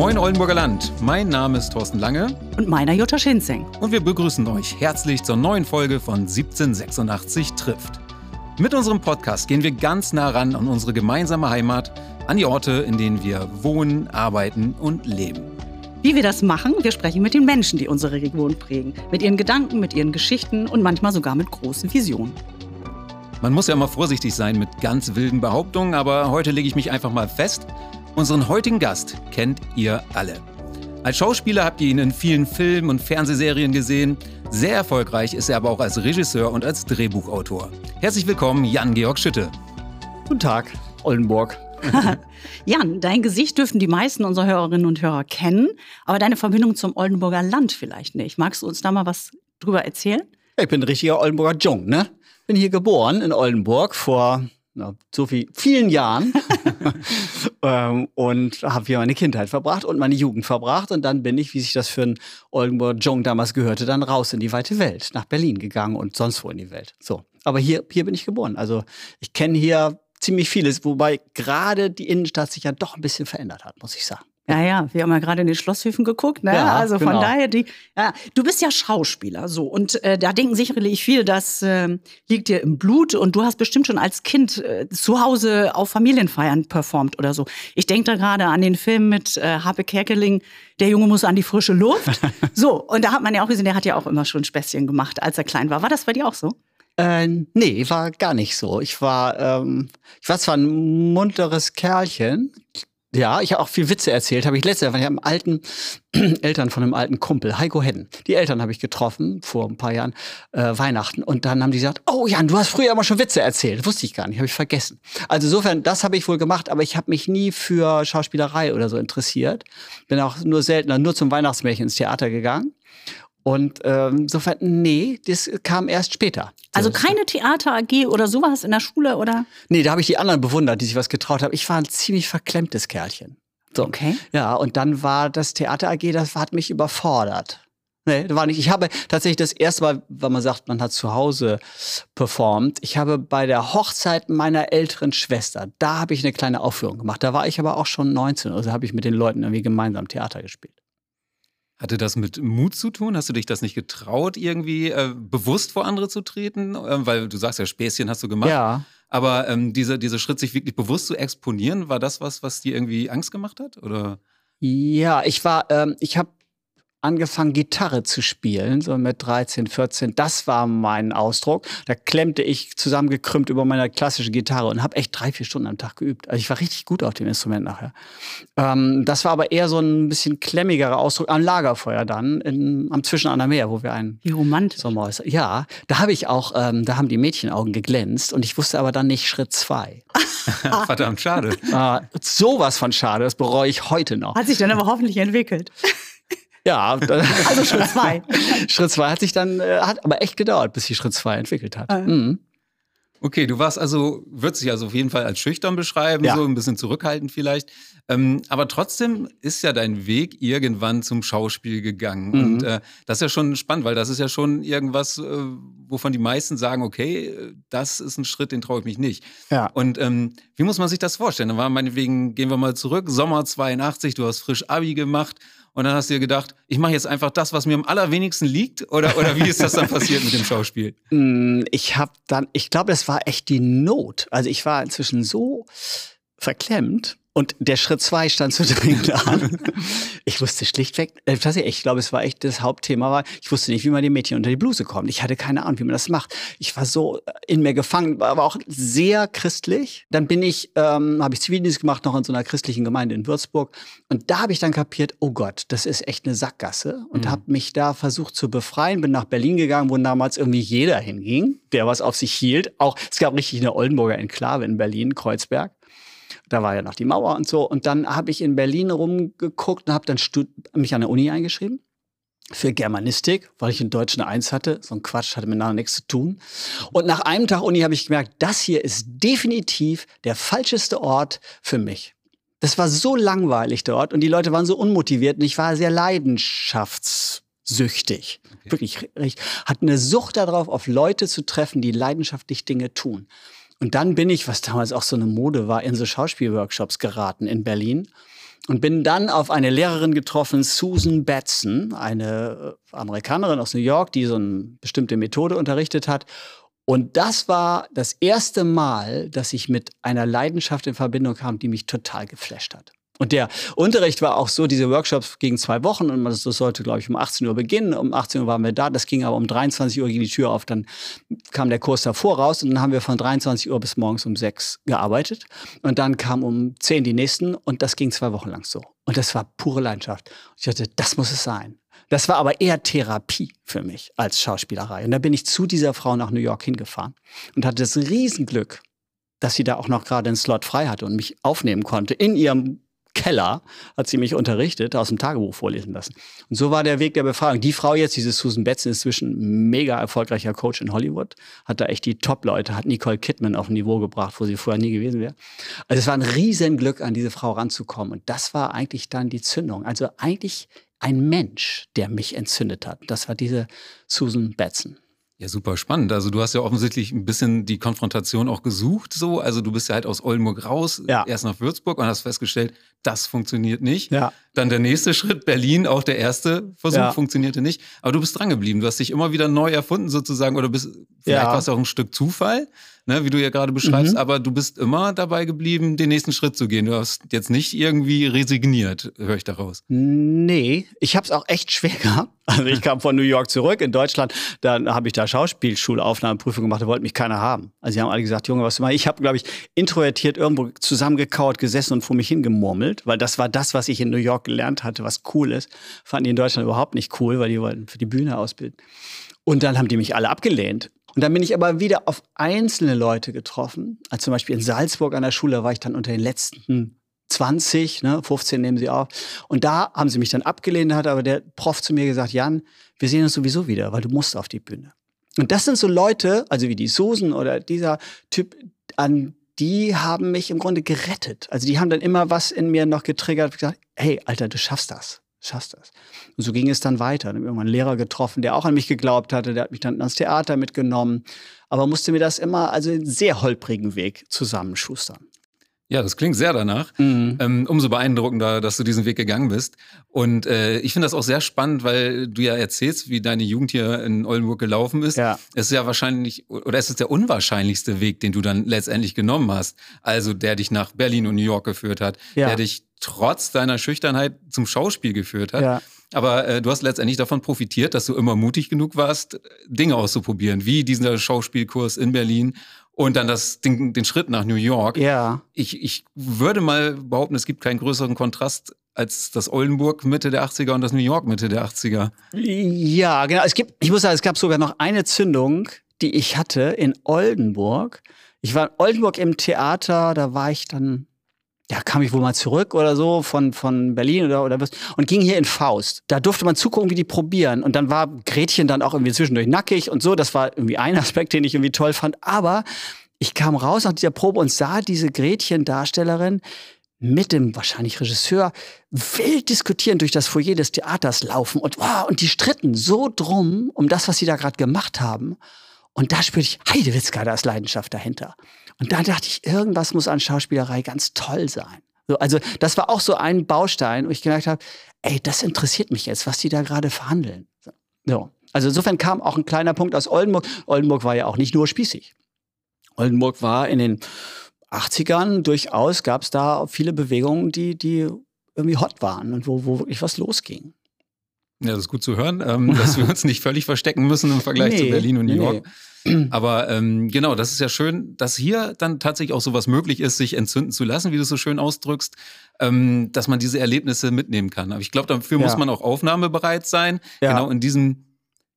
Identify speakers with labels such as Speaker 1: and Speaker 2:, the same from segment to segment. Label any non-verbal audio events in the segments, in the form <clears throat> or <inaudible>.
Speaker 1: Moin Oldenburger Land, mein Name ist Thorsten Lange.
Speaker 2: Und meiner Jutta Schinzing.
Speaker 1: Und wir begrüßen euch herzlich zur neuen Folge von 1786 trifft. Mit unserem Podcast gehen wir ganz nah ran an unsere gemeinsame Heimat, an die Orte, in denen wir wohnen, arbeiten und leben.
Speaker 2: Wie wir das machen, wir sprechen mit den Menschen, die unsere Region prägen. Mit ihren Gedanken, mit ihren Geschichten und manchmal sogar mit großen Visionen.
Speaker 1: Man muss ja immer vorsichtig sein mit ganz wilden Behauptungen, aber heute lege ich mich einfach mal fest. Unseren heutigen Gast kennt ihr alle. Als Schauspieler habt ihr ihn in vielen Filmen und Fernsehserien gesehen. Sehr erfolgreich ist er aber auch als Regisseur und als Drehbuchautor. Herzlich willkommen, Jan-Georg Schütte.
Speaker 3: Guten Tag, Oldenburg. <laughs>
Speaker 2: Jan, dein Gesicht dürften die meisten unserer Hörerinnen und Hörer kennen, aber deine Verbindung zum Oldenburger Land vielleicht nicht. Magst du uns da mal was drüber erzählen?
Speaker 3: Ich bin ein richtiger Oldenburger Jung, ne? Bin hier geboren in Oldenburg vor na, so viel, vielen Jahren <laughs> ähm, und habe hier meine Kindheit verbracht und meine Jugend verbracht. Und dann bin ich, wie sich das für einen Oldenburger Jung damals gehörte, dann raus in die weite Welt, nach Berlin gegangen und sonst wo in die Welt. So. Aber hier, hier bin ich geboren. Also ich kenne hier ziemlich vieles, wobei gerade die Innenstadt sich ja doch ein bisschen verändert hat, muss ich sagen.
Speaker 2: Ja, ja, wir haben ja gerade in den Schlosshöfen geguckt, ne?
Speaker 3: Ja,
Speaker 2: also von
Speaker 3: genau.
Speaker 2: daher, die, ja, du bist ja Schauspieler, so und äh, da denken sicherlich viele, das äh, liegt dir im Blut und du hast bestimmt schon als Kind äh, zu Hause auf Familienfeiern performt oder so. Ich denke da gerade an den Film mit äh, Harpe Kerkeling, der Junge muss an die frische Luft. <laughs> so und da hat man ja auch gesehen, der hat ja auch immer schon Späßchen gemacht, als er klein war. War das bei dir auch so?
Speaker 3: Äh, nee, war gar nicht so. Ich war, ähm, ich war zwar ein munteres Kerlchen. Ja, ich habe auch viel Witze erzählt. Habe ich letztes Jahr, ich habe alten <clears throat> Eltern von einem alten Kumpel, Heiko Hedden. Die Eltern habe ich getroffen vor ein paar Jahren äh, Weihnachten und dann haben die gesagt: Oh Jan, du hast früher immer schon Witze erzählt. Wusste ich gar nicht, habe ich vergessen. Also insofern, das habe ich wohl gemacht, aber ich habe mich nie für Schauspielerei oder so interessiert. Bin auch nur seltener, nur zum Weihnachtsmärchen ins Theater gegangen. Und ähm, insofern, nee, das kam erst später.
Speaker 2: Also
Speaker 3: So.
Speaker 2: keine Theater AG oder sowas in der Schule oder?
Speaker 3: Nee, da habe ich die anderen bewundert, die sich was getraut haben. Ich war ein ziemlich verklemmtes Kerlchen. So.
Speaker 2: Okay.
Speaker 3: Ja, und dann war das Theater AG, das hat mich überfordert. Nee, das war nicht. Ich habe tatsächlich das erste Mal, weil man sagt, man hat zu Hause performt. Ich habe bei der Hochzeit meiner älteren Schwester, da habe ich eine kleine Aufführung gemacht. Da war ich aber auch schon 19, also habe ich mit den Leuten irgendwie gemeinsam Theater gespielt.
Speaker 1: Hatte das mit Mut zu tun? Hast du dich das nicht getraut, irgendwie äh, bewusst vor andere zu treten? Ähm, weil du sagst ja, Späßchen hast du gemacht.
Speaker 3: Ja.
Speaker 1: Aber ähm, dieser, dieser Schritt, sich wirklich bewusst zu exponieren, war das was, was dir irgendwie Angst gemacht hat? Oder?
Speaker 3: Ja, ich war, ähm, ich habe angefangen, Gitarre zu spielen, so mit 13, 14. Das war mein Ausdruck. Da klemmte ich zusammengekrümmt über meine klassische Gitarre und habe echt drei, vier Stunden am Tag geübt. Also ich war richtig gut auf dem Instrument nachher. Ähm, das war aber eher so ein bisschen klemmigerer Ausdruck am Lagerfeuer dann, in, am Zwischen an der Meer, wo wir einen
Speaker 2: Wie romantisch.
Speaker 3: Sommerhäuser. Ja, da habe ich auch, ähm, da haben die Mädchenaugen geglänzt und ich wusste aber dann nicht Schritt zwei. <laughs>
Speaker 1: Verdammt, schade.
Speaker 3: äh, sowas von schade, das bereue ich heute noch.
Speaker 2: Hat sich dann aber hoffentlich entwickelt.
Speaker 3: Ja, dann- <laughs>
Speaker 2: Also Schritt zwei. <laughs>
Speaker 3: Schritt zwei hat sich dann, äh, hat aber echt gedauert, bis sich Schritt zwei entwickelt hat.
Speaker 2: Ah.
Speaker 3: Mhm.
Speaker 1: Okay, du warst also, würdest dich also auf jeden Fall als schüchtern beschreiben,
Speaker 3: Ja.
Speaker 1: so ein bisschen zurückhaltend vielleicht. Ähm, aber trotzdem ist ja dein Weg irgendwann zum Schauspiel gegangen.
Speaker 3: Mhm.
Speaker 1: Und äh, das ist ja schon spannend, weil das ist ja schon irgendwas, äh, wovon die meisten sagen, okay, das ist ein Schritt, den traue ich mich nicht.
Speaker 3: Ja.
Speaker 1: Und ähm, wie muss man sich das vorstellen? Dann war meinetwegen, gehen wir mal zurück, Sommer 82, du hast frisch Abi gemacht und dann hast du dir gedacht, ich mache jetzt einfach das, was mir am allerwenigsten liegt? Oder, oder wie ist das dann passiert mit dem Schauspiel? <laughs>
Speaker 3: Mm, Ich habe dann, ich glaube, das war echt die Not. Also ich war inzwischen so verklemmt und der Schritt zwei stand so <laughs> dringend an. Ich wusste schlichtweg, äh, tatsächlich, ich glaube, es war echt das Hauptthema war, ich wusste nicht, wie man die Mädchen unter die Bluse kommt. Ich hatte keine Ahnung, wie man das macht. Ich war so in mir gefangen, war aber auch sehr christlich. Dann bin ich, ähm, habe ich Zivildienst gemacht, noch in so einer christlichen Gemeinde in Würzburg. Und da habe ich dann kapiert, oh Gott, das ist echt eine Sackgasse. Und
Speaker 1: Mhm.
Speaker 3: habe mich da versucht zu befreien, bin nach Berlin gegangen, wo damals irgendwie jeder hinging, der was auf sich hielt. Auch, es gab richtig eine Oldenburger Enklave in Berlin, Kreuzberg. Da war ja noch die Mauer und so. Und dann habe ich in Berlin rumgeguckt und habe dann mich an der Uni eingeschrieben für Germanistik, weil ich in Deutsch eine Eins hatte. So ein Quatsch hatte miteinander nichts zu tun. Und nach einem Tag Uni habe ich gemerkt, das hier ist definitiv der falscheste Ort für mich. Das war so langweilig dort und die Leute waren so unmotiviert und ich war sehr leidenschaftssüchtig.
Speaker 1: Okay.
Speaker 3: Wirklich, ich hatte eine Sucht darauf, auf Leute zu treffen, die leidenschaftlich Dinge tun. Und dann bin ich, was damals auch so eine Mode war, in so Schauspielworkshops geraten in Berlin. und bin dann auf eine Lehrerin getroffen, Susan Batson, eine äh, Amerikanerin aus New York, die so eine bestimmte Methode unterrichtet hat. Und das war das erste Mal, dass ich mit einer Leidenschaft in Verbindung kam, die mich total geflasht hat. Und der Unterricht war auch so, diese Workshops gegen zwei Wochen und das sollte, glaube ich, um 18 Uhr beginnen. Um 18 Uhr waren wir da, das ging aber um 23 Uhr ging die Tür auf, dann kam der Kurs davor raus und dann haben wir von 23 Uhr bis morgens um 6 gearbeitet. Und dann kam um 10 die nächsten und das ging zwei Wochen lang so. Und das war pure Leidenschaft. Ich dachte, das muss es sein. Das war aber eher Therapie für mich als Schauspielerei. Und da bin ich zu dieser Frau nach New York hingefahren und hatte das Riesenglück, dass sie da auch noch gerade einen Slot frei hatte und mich aufnehmen konnte in ihrem Keller hat sie mich unterrichtet, aus dem Tagebuch vorlesen lassen. Und so war der Weg der Befragung. Die Frau jetzt, diese Susan Betts, ist inzwischen mega erfolgreicher Coach in Hollywood, hat da echt die Top-Leute, hat Nicole Kidman auf ein Niveau gebracht, wo sie vorher nie gewesen wäre. Also es war ein Riesenglück, an diese Frau ranzukommen. Und das war eigentlich dann die Zündung. Also eigentlich ein Mensch, der mich entzündet hat. Das war diese Susan Batson.
Speaker 1: Ja, super spannend. Also du hast ja offensichtlich ein bisschen die Konfrontation auch gesucht, so. Also du bist ja halt aus Oldenburg raus, ja. erst nach Würzburg und hast festgestellt, das funktioniert nicht. Ja. Dann der nächste Schritt, Berlin, auch der erste Versuch ja. funktionierte nicht. Aber du bist dran geblieben. Du hast dich immer wieder neu erfunden sozusagen oder bist, vielleicht ja. war es auch ein Stück Zufall ne, wie du ja gerade beschreibst, mhm. aber du bist immer dabei geblieben, den nächsten Schritt zu gehen. Du hast jetzt nicht irgendwie resigniert, höre ich daraus.
Speaker 3: Nee, ich habe es auch echt schwer <laughs> gehabt. Also ich kam von New York zurück in Deutschland, dann habe ich da Schauspielschulaufnahmeprüfung gemacht, da wollte mich keiner haben. Also sie haben alle gesagt, Junge, was du machst. Ich habe, glaube ich, introvertiert irgendwo zusammengekauert gesessen und vor mich hingemurmelt, weil das war das, was ich in New York gelernt hatte, was cool ist. Fanden die in Deutschland überhaupt nicht cool, weil die wollten für die Bühne ausbilden. Und dann haben die mich alle abgelehnt. Und dann bin ich aber wieder auf einzelne Leute getroffen. Also zum Beispiel in Salzburg an der Schule war ich dann unter den letzten 20, ne, 15 nehmen sie auf. Und da haben sie mich dann abgelehnt, hat aber der Prof zu mir gesagt, Jan, wir sehen uns sowieso wieder, weil du musst auf die Bühne. Und das sind so Leute, also wie die Susan oder dieser Typ, an die haben mich im Grunde gerettet. Also die haben dann immer was in mir noch getriggert, gesagt, hey, Alter, du schaffst das schaffst das. Und so ging es dann weiter. Dann habe ich irgendwann einen Lehrer getroffen, der auch an mich geglaubt hatte, der hat mich dann ans Theater mitgenommen, aber musste mir das immer, also einen sehr holprigen Weg zusammenschustern.
Speaker 1: Ja, das klingt sehr danach. Mhm. Ähm, umso beeindruckender, dass du diesen Weg gegangen bist. Und äh, ich finde das auch sehr spannend, weil du ja erzählst, wie deine Jugend hier in Oldenburg gelaufen ist. Ja. Es ist ja wahrscheinlich, oder es ist der unwahrscheinlichste Weg, den du dann letztendlich genommen hast. Also der dich nach Berlin und New York geführt hat, ja. der dich trotz deiner Schüchternheit zum Schauspiel geführt hat. Ja. Aber äh, du hast letztendlich davon profitiert, dass du immer mutig genug warst, Dinge auszuprobieren, wie dieser Schauspielkurs in Berlin und dann das, den, den Schritt nach New York. Ja. Ich, ich würde mal behaupten, es gibt keinen größeren Kontrast als das Oldenburg Mitte der 80er und das New York Mitte der 80er.
Speaker 3: Ja, genau. Es gibt, ich muss sagen, es gab sogar noch eine Zündung, die ich hatte in Oldenburg. Ich war in Oldenburg im Theater, da war ich dann ja, kam ich wohl mal zurück oder so von, von Berlin oder, oder was und ging hier in Faust. Da durfte man zugucken, wie die probieren. Und dann war Gretchen dann auch irgendwie zwischendurch nackig und so. Das war irgendwie ein <laughs> Aspekt, den ich irgendwie toll fand. Aber ich kam raus nach dieser Probe und sah diese Gretchen-Darstellerin mit dem wahrscheinlich Regisseur wild diskutieren durch das Foyer des Theaters laufen und, wow, und die stritten so drum um das, was sie da gerade gemacht haben. Und da spürte ich, Heidewitzka, da ist Leidenschaft dahinter. Und da dachte ich, irgendwas muss an Schauspielerei ganz toll sein. So, also das war auch so ein Baustein, wo ich gemerkt habe, ey, das interessiert mich jetzt, was die da gerade verhandeln. So. Also insofern kam auch ein kleiner Punkt aus Oldenburg. Oldenburg war ja auch nicht nur spießig. Oldenburg war in den 80ern durchaus, gab es da viele Bewegungen, die, die irgendwie hot waren und wo, wo wirklich was losging.
Speaker 1: Ja, das ist gut zu hören, ähm, <laughs> dass wir uns nicht völlig verstecken müssen im Vergleich nee, zu Berlin und New York. Nee. Aber ähm, genau, das ist ja schön, dass hier dann tatsächlich auch sowas möglich ist, sich entzünden zu lassen, wie du es so schön ausdrückst, ähm, dass man diese Erlebnisse mitnehmen kann. Aber ich glaube, dafür ja. muss man auch aufnahmebereit sein. Ja. Genau in diesem,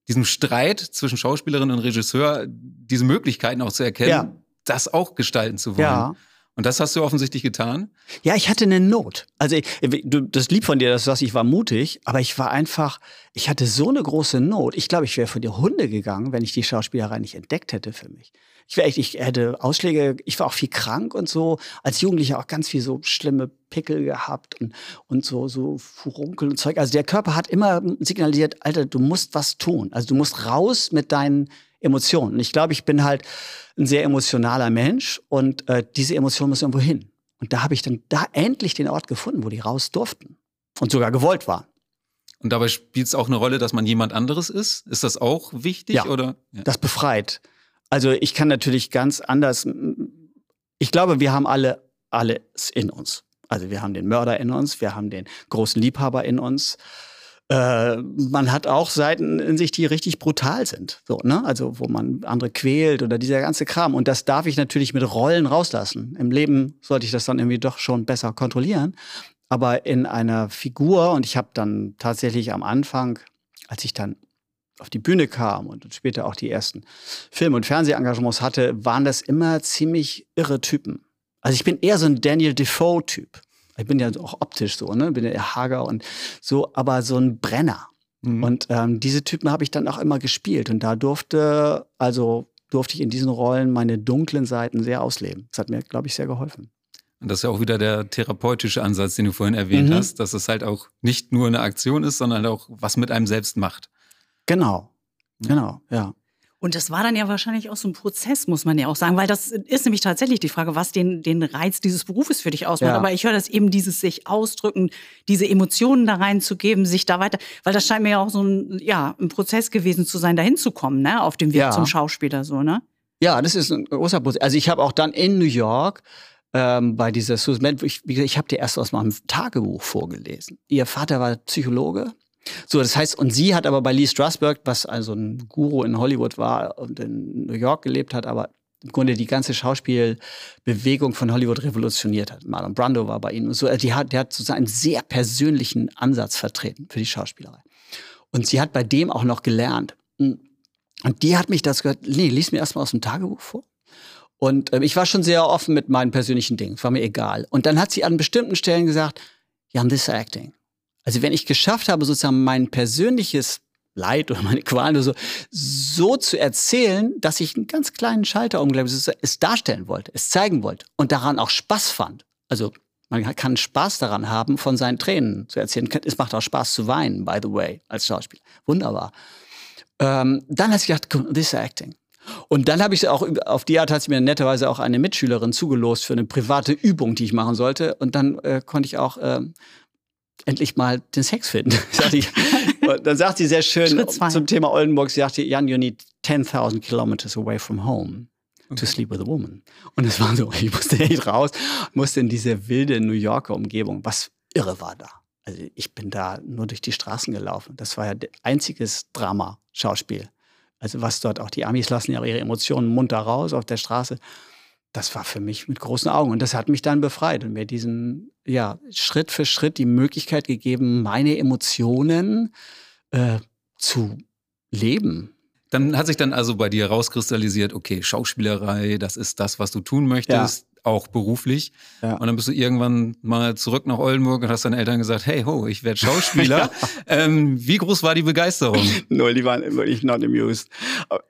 Speaker 1: diesem Streit zwischen Schauspielerin und Regisseur, diese Möglichkeiten auch zu erkennen, ja. das auch gestalten zu wollen. Und das hast du offensichtlich getan?
Speaker 3: Ja, ich hatte eine Not. Also du, das lieb von dir, dass du sagst, ich war mutig, aber ich war einfach, ich hatte so eine große Not. Ich glaube, ich wäre vor die Hunde gegangen, wenn ich die Schauspielerei nicht entdeckt hätte für mich. Ich wäre echt, ich hätte Ausschläge, ich war auch viel krank und so. Als Jugendlicher auch ganz viel so schlimme Pickel gehabt und, und so, so Furunkel und Zeug. Also der Körper hat immer signalisiert, Alter, du musst was tun. Also du musst raus mit deinen Emotionen. Und ich glaube, ich bin halt ein sehr emotionaler Mensch und äh, diese Emotion muss irgendwo hin. Und da habe ich dann da endlich den Ort gefunden, wo die raus durften. Und sogar gewollt war.
Speaker 1: Und dabei spielt es auch eine Rolle, dass man jemand anderes ist? Ist das auch wichtig?
Speaker 3: Ja,
Speaker 1: oder?
Speaker 3: Ja. Das befreit. Also ich kann natürlich ganz anders. Ich glaube, wir haben alle alles in uns. Also wir haben den Mörder in uns, wir haben den großen Liebhaber in uns. Äh, man hat auch Seiten in sich, die richtig brutal sind. So, ne? Also wo man andere quält oder dieser ganze Kram. Und das darf ich natürlich mit Rollen rauslassen. Im Leben sollte ich das dann irgendwie doch schon besser kontrollieren. Aber in einer Figur, und ich habe dann tatsächlich am Anfang, als ich dann auf die Bühne kam und später auch die ersten Film- und Fernsehengagements hatte, waren das immer ziemlich irre Typen. Also ich bin eher so ein Daniel Defoe-Typ. Ich bin ja auch optisch so, ne? Bin ja eher hager und so, aber so ein Brenner. Mhm. Und ähm, diese Typen habe ich dann auch immer gespielt. Und da durfte, also durfte ich in diesen Rollen meine dunklen Seiten sehr ausleben. Das hat mir, glaube ich, sehr geholfen.
Speaker 1: Und das ist ja auch wieder der therapeutische Ansatz, den du vorhin erwähnt mhm. hast, dass es halt auch nicht nur eine Aktion ist, sondern auch was mit einem selbst macht.
Speaker 3: Genau, genau, ja.
Speaker 2: Und das war dann ja wahrscheinlich auch so ein Prozess, muss man ja auch sagen, weil das ist nämlich tatsächlich die Frage, was den, den Reiz dieses Berufes für dich ausmacht. Ja. Aber ich höre das eben, dieses sich ausdrücken, diese Emotionen da reinzugeben, sich da weiter, weil das scheint mir ja auch so ein, ja, ein Prozess gewesen zu sein, dahin zu kommen, ne, auf dem Weg ja. zum Schauspieler, so, ne?
Speaker 3: Ja, das ist ein großer Prozess. Also ich habe auch dann in New York ähm, bei dieser Susan, ich, ich habe dir erst aus meinem Tagebuch vorgelesen. Ihr Vater war Psychologe so, das heißt, und sie hat aber bei Lee Strasberg, was also ein Guru in Hollywood war und in New York gelebt hat, aber im Grunde die ganze Schauspielbewegung von Hollywood revolutioniert hat. Marlon Brando war bei ihnen. Und so, also die hat, der hat sozusagen einen sehr persönlichen Ansatz vertreten für die Schauspielerei. Und sie hat bei dem auch noch gelernt. Und die hat mich das gehört, nee, lies mir erstmal aus dem Tagebuch vor. Und äh, ich war schon sehr offen mit meinen persönlichen Dingen, war mir egal. Und dann hat sie an bestimmten Stellen gesagt, ja, this acting. Also wenn ich geschafft habe, sozusagen mein persönliches Leid oder meine Qualen oder so, so zu erzählen, dass ich einen ganz kleinen Schalter umgelegt es darstellen wollte, es zeigen wollte und daran auch Spaß fand. Also man kann Spaß daran haben, von seinen Tränen zu erzählen. Es macht auch Spaß zu weinen, by the way, als Schauspieler. Wunderbar. Ähm, dann hat sie gedacht, this is acting. Und dann habe ich auch, auf die Art hat sie mir netterweise auch eine Mitschülerin zugelost für eine private Übung, die ich machen sollte. Und dann äh, konnte ich auch äh, endlich mal den Sex finden. <laughs> dann sagt sie sehr schön zum Thema Oldenburg, sie sagte, Jan, you need 10.000 kilometers away from home okay. to sleep with a woman. Und es war so, ich musste echt raus, musste in diese wilde New Yorker Umgebung, was irre war da. Also ich bin da nur durch die Straßen gelaufen. Das war ja einziges Drama, Schauspiel. Also was dort auch die Amis lassen ja ihre Emotionen munter raus auf der Straße das war für mich mit großen Augen. Und das hat mich dann befreit und mir diesen, ja, Schritt für Schritt die Möglichkeit gegeben, meine Emotionen äh, zu leben.
Speaker 1: Dann hat sich dann also bei dir rauskristallisiert, okay, Schauspielerei, das ist das, was du tun möchtest, ja. auch beruflich. Ja. Und dann bist du irgendwann mal zurück nach Oldenburg und hast deinen Eltern gesagt, hey ho, ich werde Schauspieler. <laughs> ja. ähm, wie groß war die Begeisterung? <laughs>
Speaker 3: Null, die waren wirklich not amused.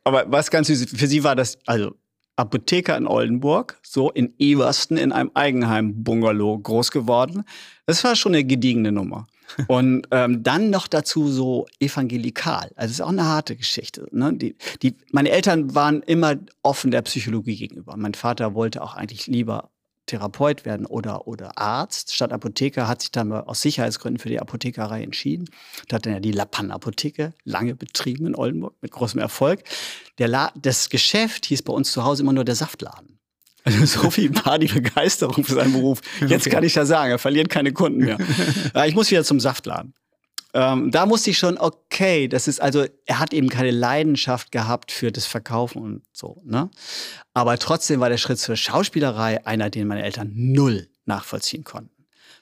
Speaker 3: Aber was ganz süß, für sie war das, also Apotheker in Oldenburg, so in Eversten in einem Eigenheim-Bungalow groß geworden. Das war schon eine gediegene Nummer. <laughs> Und ähm, dann noch dazu so evangelikal. Also es ist auch eine harte Geschichte. Ne? Die, die, meine Eltern waren immer offen der Psychologie gegenüber. Mein Vater wollte auch eigentlich lieber Therapeut werden oder, oder Arzt. Statt Apotheker hat sich dann aus Sicherheitsgründen für die Apothekerei entschieden. Da hat dann ja die Lappan-Apotheke lange betrieben in Oldenburg mit großem Erfolg. Der La das Geschäft hieß bei uns zu Hause immer nur der Saftladen. <laughs> Also so viel war die Begeisterung für seinen Beruf. <laughs> Jetzt okay. kann ich ja sagen, er verliert keine Kunden mehr. <laughs> ich muss wieder zum Saftladen. Ähm, da musste ich schon, okay, das ist also, er hat eben keine Leidenschaft gehabt für das Verkaufen und so, ne? Aber trotzdem war der Schritt zur Schauspielerei einer, den meine Eltern null nachvollziehen konnten.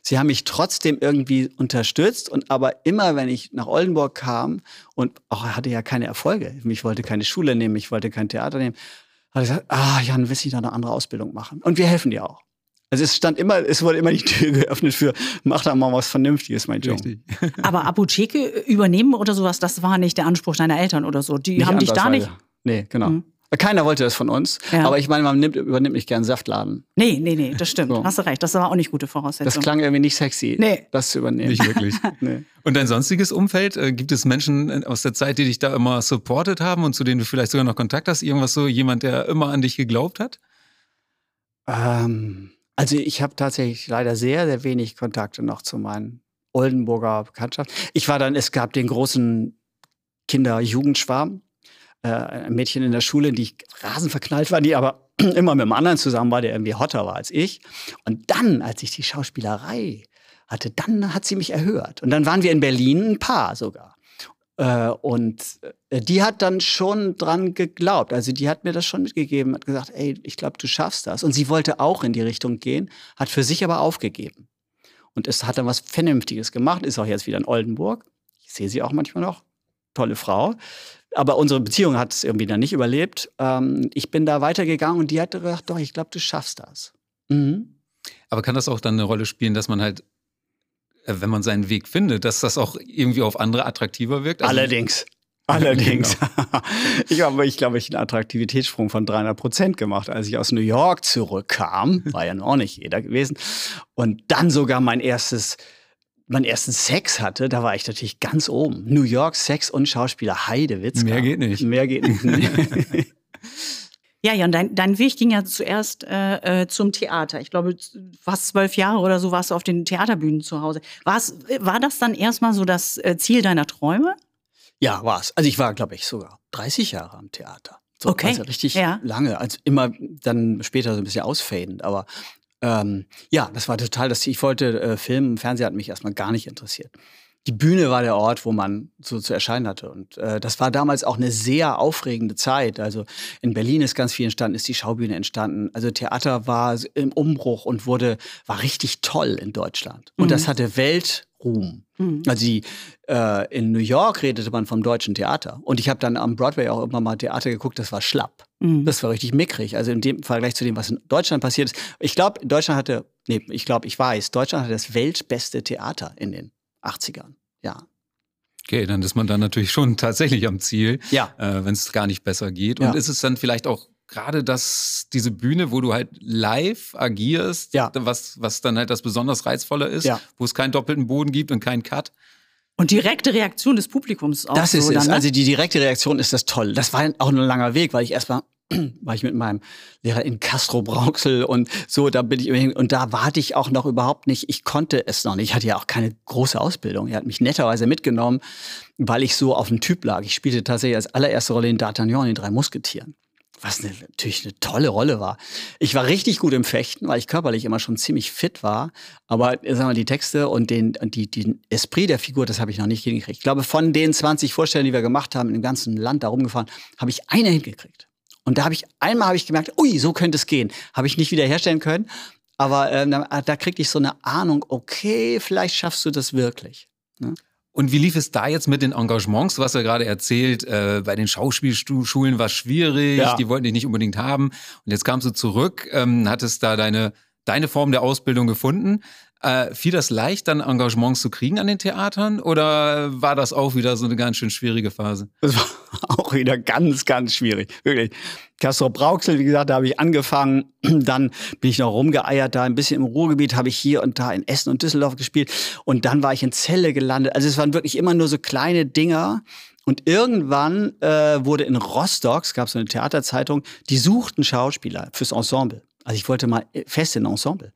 Speaker 3: Sie haben mich trotzdem irgendwie unterstützt und aber immer, wenn ich nach Oldenburg kam und auch er hatte ja keine Erfolge, ich wollte keine Schule nehmen, ich wollte kein Theater nehmen, hat er gesagt, ah, Jan, willst du da eine andere Ausbildung machen? Und wir helfen dir auch. Also es stand immer, es wurde immer die Tür geöffnet für, mach da mal was Vernünftiges, mein Junge. <laughs>
Speaker 2: Aber Apotheke übernehmen oder sowas, das war nicht der Anspruch deiner Eltern oder so. Die nicht haben dich da nicht.
Speaker 3: Nee, genau. Mhm. Keiner wollte das von uns. Ja. Aber ich meine, man nimmt, übernimmt nicht gern Saftladen.
Speaker 2: Nee, nee, nee, das stimmt. So. Hast du recht. Das war auch nicht gute Voraussetzung.
Speaker 3: Das klang irgendwie nicht sexy, nee. das zu übernehmen.
Speaker 1: Nicht wirklich. <laughs> nee. Und dein sonstiges Umfeld? Äh, gibt es Menschen aus der Zeit, die dich da immer supportet haben und zu denen du vielleicht sogar noch Kontakt hast? Irgendwas so, jemand, der immer an dich geglaubt hat?
Speaker 3: Ähm, Also ich habe tatsächlich leider sehr, sehr wenig Kontakte noch zu meinen Oldenburger Bekanntschaften. Ich war dann, es gab den großen Kinder-Jugendschwarm, äh, ein Mädchen in der Schule, die ich rasend verknallt war, die aber <clears throat> immer mit einem anderen zusammen war, der irgendwie hotter war als ich. Und dann, als ich die Schauspielerei hatte, dann hat sie mich erhört. Und dann waren wir in Berlin ein Paar sogar. Äh, und äh, die hat dann schon dran geglaubt. Also die hat mir das schon mitgegeben, hat gesagt, ey, ich glaube, du schaffst das. Und sie wollte auch in die Richtung gehen, hat für sich aber aufgegeben. Und es hat dann was Vernünftiges gemacht, ist auch jetzt wieder in Oldenburg. Ich sehe sie auch manchmal noch. Tolle Frau. Aber unsere Beziehung hat es irgendwie dann nicht überlebt. Ähm, ich bin da weitergegangen und die hat gesagt, doch, ich glaube, du schaffst das. Mhm.
Speaker 1: Aber kann das auch dann eine Rolle spielen, dass man halt, wenn man seinen Weg findet, dass das auch irgendwie auf andere attraktiver wirkt?
Speaker 3: Also Allerdings. Allerdings. <laughs> Genau. ich habe, ich glaube, ich einen Attraktivitätssprung von 300 Prozent gemacht, als ich aus New York zurückkam. War ja noch nicht jeder gewesen. Und dann sogar mein erstes meinen ersten Sex hatte, da war ich natürlich ganz oben. New York, Sex und Schauspieler, Heidewitz.
Speaker 1: Mehr geht nicht.
Speaker 3: Mehr geht nicht. <laughs> <laughs>
Speaker 2: Ja, ja, und dein, dein Weg ging ja zuerst äh, äh, zum Theater. Ich glaube, fast zwölf Jahre oder so warst du auf den Theaterbühnen zu Hause. War's, war das dann erstmal so das äh, Ziel deiner Träume?
Speaker 3: Ja, war es. Also ich war, glaube ich, sogar 30 Jahre am Theater. So,
Speaker 2: okay.
Speaker 3: Also richtig
Speaker 2: ja.
Speaker 3: lange. Also immer dann später so ein bisschen ausfadend. Aber ähm, ja, das war total das Ich wollte äh, Film, Fernseher hat mich erstmal gar nicht interessiert. Die Bühne war der Ort, wo man so zu erscheinen hatte. Und äh, das war damals auch eine sehr aufregende Zeit. Also in Berlin ist ganz viel entstanden, ist die Schaubühne entstanden. Also Theater war im Umbruch und wurde, war richtig toll in Deutschland. Und mhm. das hatte Weltruhm. Mhm. Also die, äh, in New York redete man vom deutschen Theater. Und ich habe dann am Broadway auch immer mal Theater geguckt, das war schlapp. Mhm. Das war richtig mickrig. Also in dem Vergleich zu dem, was in Deutschland passiert ist. Ich glaube, Deutschland hatte, nee, ich glaube, ich weiß, Deutschland hatte das weltbeste Theater in den 80ern. Ja.
Speaker 1: Okay, dann ist man dann natürlich schon <laughs> tatsächlich am Ziel,
Speaker 3: ja.
Speaker 1: äh, wenn es gar nicht besser geht. Und ja. ist es dann vielleicht auch gerade das, diese Bühne, wo du halt live agierst,
Speaker 3: ja.
Speaker 1: was, was dann halt das besonders Reizvolle ist,
Speaker 3: ja.
Speaker 1: wo es keinen doppelten Boden gibt und keinen Cut.
Speaker 2: Und direkte Reaktion des Publikums auch.
Speaker 3: Das ist
Speaker 2: so
Speaker 3: es.
Speaker 2: Dann, ne?
Speaker 3: Also die direkte Reaktion ist das toll. Das war auch ein langer Weg, weil ich erstmal <clears throat> war ich mit meinem Lehrer in Castro Brauxel und so, da bin ich immerhin, und da warte ich auch noch überhaupt nicht, ich konnte es noch nicht, ich hatte ja auch keine große Ausbildung. Er hat mich netterweise mitgenommen, weil ich so auf dem Typ lag. Ich spielte tatsächlich als allererste Rolle in D'Artagnan, in drei Musketieren was eine, natürlich eine tolle Rolle war. Ich war richtig gut im Fechten, weil ich körperlich immer schon ziemlich fit war. Aber sagen wir, die Texte und den, die, den Esprit der Figur, das habe ich noch nicht hingekriegt. Ich glaube, von den 20 Vorstellungen, die wir gemacht haben, im ganzen Land da rumgefahren, habe ich eine hingekriegt. Und da habe ich, einmal habe ich gemerkt, ui, so könnte es gehen. Habe ich nicht wiederherstellen können. Aber äh, da, da kriegte ich so eine Ahnung, okay, vielleicht schaffst du das wirklich. Ne?
Speaker 1: Und wie lief es da jetzt mit den Engagements? Du hast ja gerade erzählt, äh, bei den Schauspielschulen war es schwierig,
Speaker 3: Ja.
Speaker 1: die wollten dich nicht unbedingt haben. Und jetzt kamst du zurück, ähm, hattest da deine, deine Form der Ausbildung gefunden. Äh, fiel das leicht, dann Engagements zu kriegen an den Theatern? Oder war das auch wieder so eine ganz schön schwierige Phase?
Speaker 3: Das war <laughs> auch wieder ganz, ganz schwierig. Wirklich. Castro Brauxel, wie gesagt, da habe ich angefangen. <clears throat> Dann bin ich noch rumgeeiert, da ein bisschen im Ruhrgebiet habe ich hier und da in Essen und Düsseldorf gespielt. Und dann war ich in Celle gelandet. Also es waren wirklich immer nur so kleine Dinger. Und irgendwann äh, wurde in Rostock, es gab so eine Theaterzeitung, die suchten Schauspieler fürs Ensemble. Also ich wollte mal fest in Ensemble.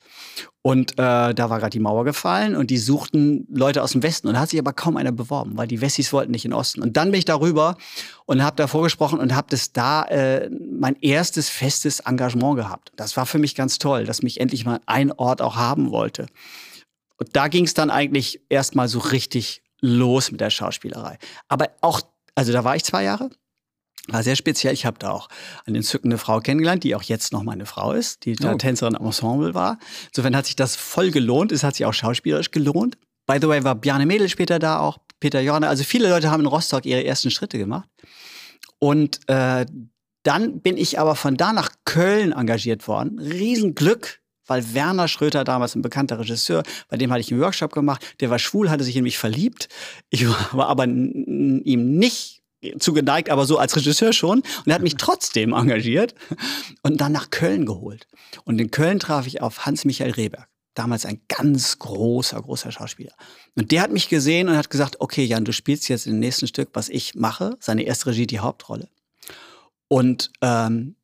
Speaker 3: Und äh, da war gerade die Mauer gefallen und die suchten Leute aus dem Westen. Und da hat sich aber kaum einer beworben, weil die Wessis wollten nicht in den Osten. Und dann bin ich darüber und habe da vorgesprochen und habe das da äh, mein erstes festes Engagement gehabt. Das war für mich ganz toll, dass mich endlich mal ein Ort auch haben wollte. Und da ging es dann eigentlich erstmal so richtig los mit der Schauspielerei. Aber auch, also da war ich zwei Jahre. War sehr speziell. Ich habe da auch eine entzückende Frau kennengelernt, die auch jetzt noch meine Frau ist, die da
Speaker 1: Oh.
Speaker 3: Tänzerin am Ensemble war. Insofern hat sich das voll gelohnt. Es hat sich auch schauspielerisch gelohnt. By the way, war Bjarne Mädel später da, auch Peter Jorne. Also viele Leute haben in Rostock ihre ersten Schritte gemacht. Und äh, dann bin ich aber von da nach Köln engagiert worden. Riesenglück, weil Werner Schröter, damals ein bekannter Regisseur, bei dem hatte ich einen Workshop gemacht, der war schwul, hatte sich in mich verliebt. Ich war aber ihm nicht zugeneigt, aber so als Regisseur schon. Und er hat mich trotzdem engagiert und dann nach Köln geholt. Und in Köln traf ich auf Hans-Michael Rehberg. Damals ein ganz großer, großer Schauspieler. Und der hat mich gesehen und hat gesagt, okay, Jan, du spielst jetzt im nächsten Stück, was ich mache. Seine erste Regie, die Hauptrolle. Und ähm,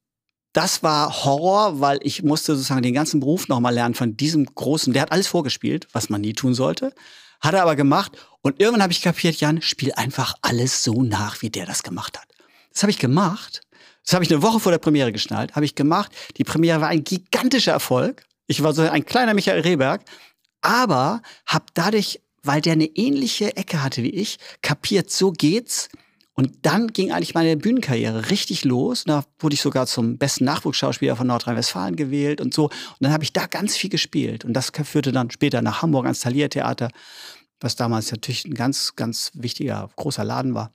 Speaker 3: das war Horror, weil ich musste sozusagen den ganzen Beruf nochmal lernen von diesem großen, der hat alles vorgespielt, was man nie tun sollte. Hat er aber gemacht. Und irgendwann habe ich kapiert, Jan, spiel einfach alles so nach, wie der das gemacht hat. Das habe ich gemacht. Das habe ich eine Woche vor der Premiere geschnallt. Habe ich gemacht. Die Premiere war ein gigantischer Erfolg. Ich war so ein kleiner Michael Rehberg. Aber habe dadurch, weil der eine ähnliche Ecke hatte wie ich, kapiert, so geht's. Und dann ging eigentlich meine Bühnenkarriere richtig los. Da wurde ich sogar zum besten Nachwuchsschauspieler von Nordrhein-Westfalen gewählt und so. Und dann habe ich da ganz viel gespielt. Und das führte dann später nach Hamburg ans Thalia-Theater, was damals natürlich ein ganz, ganz wichtiger, großer Laden war.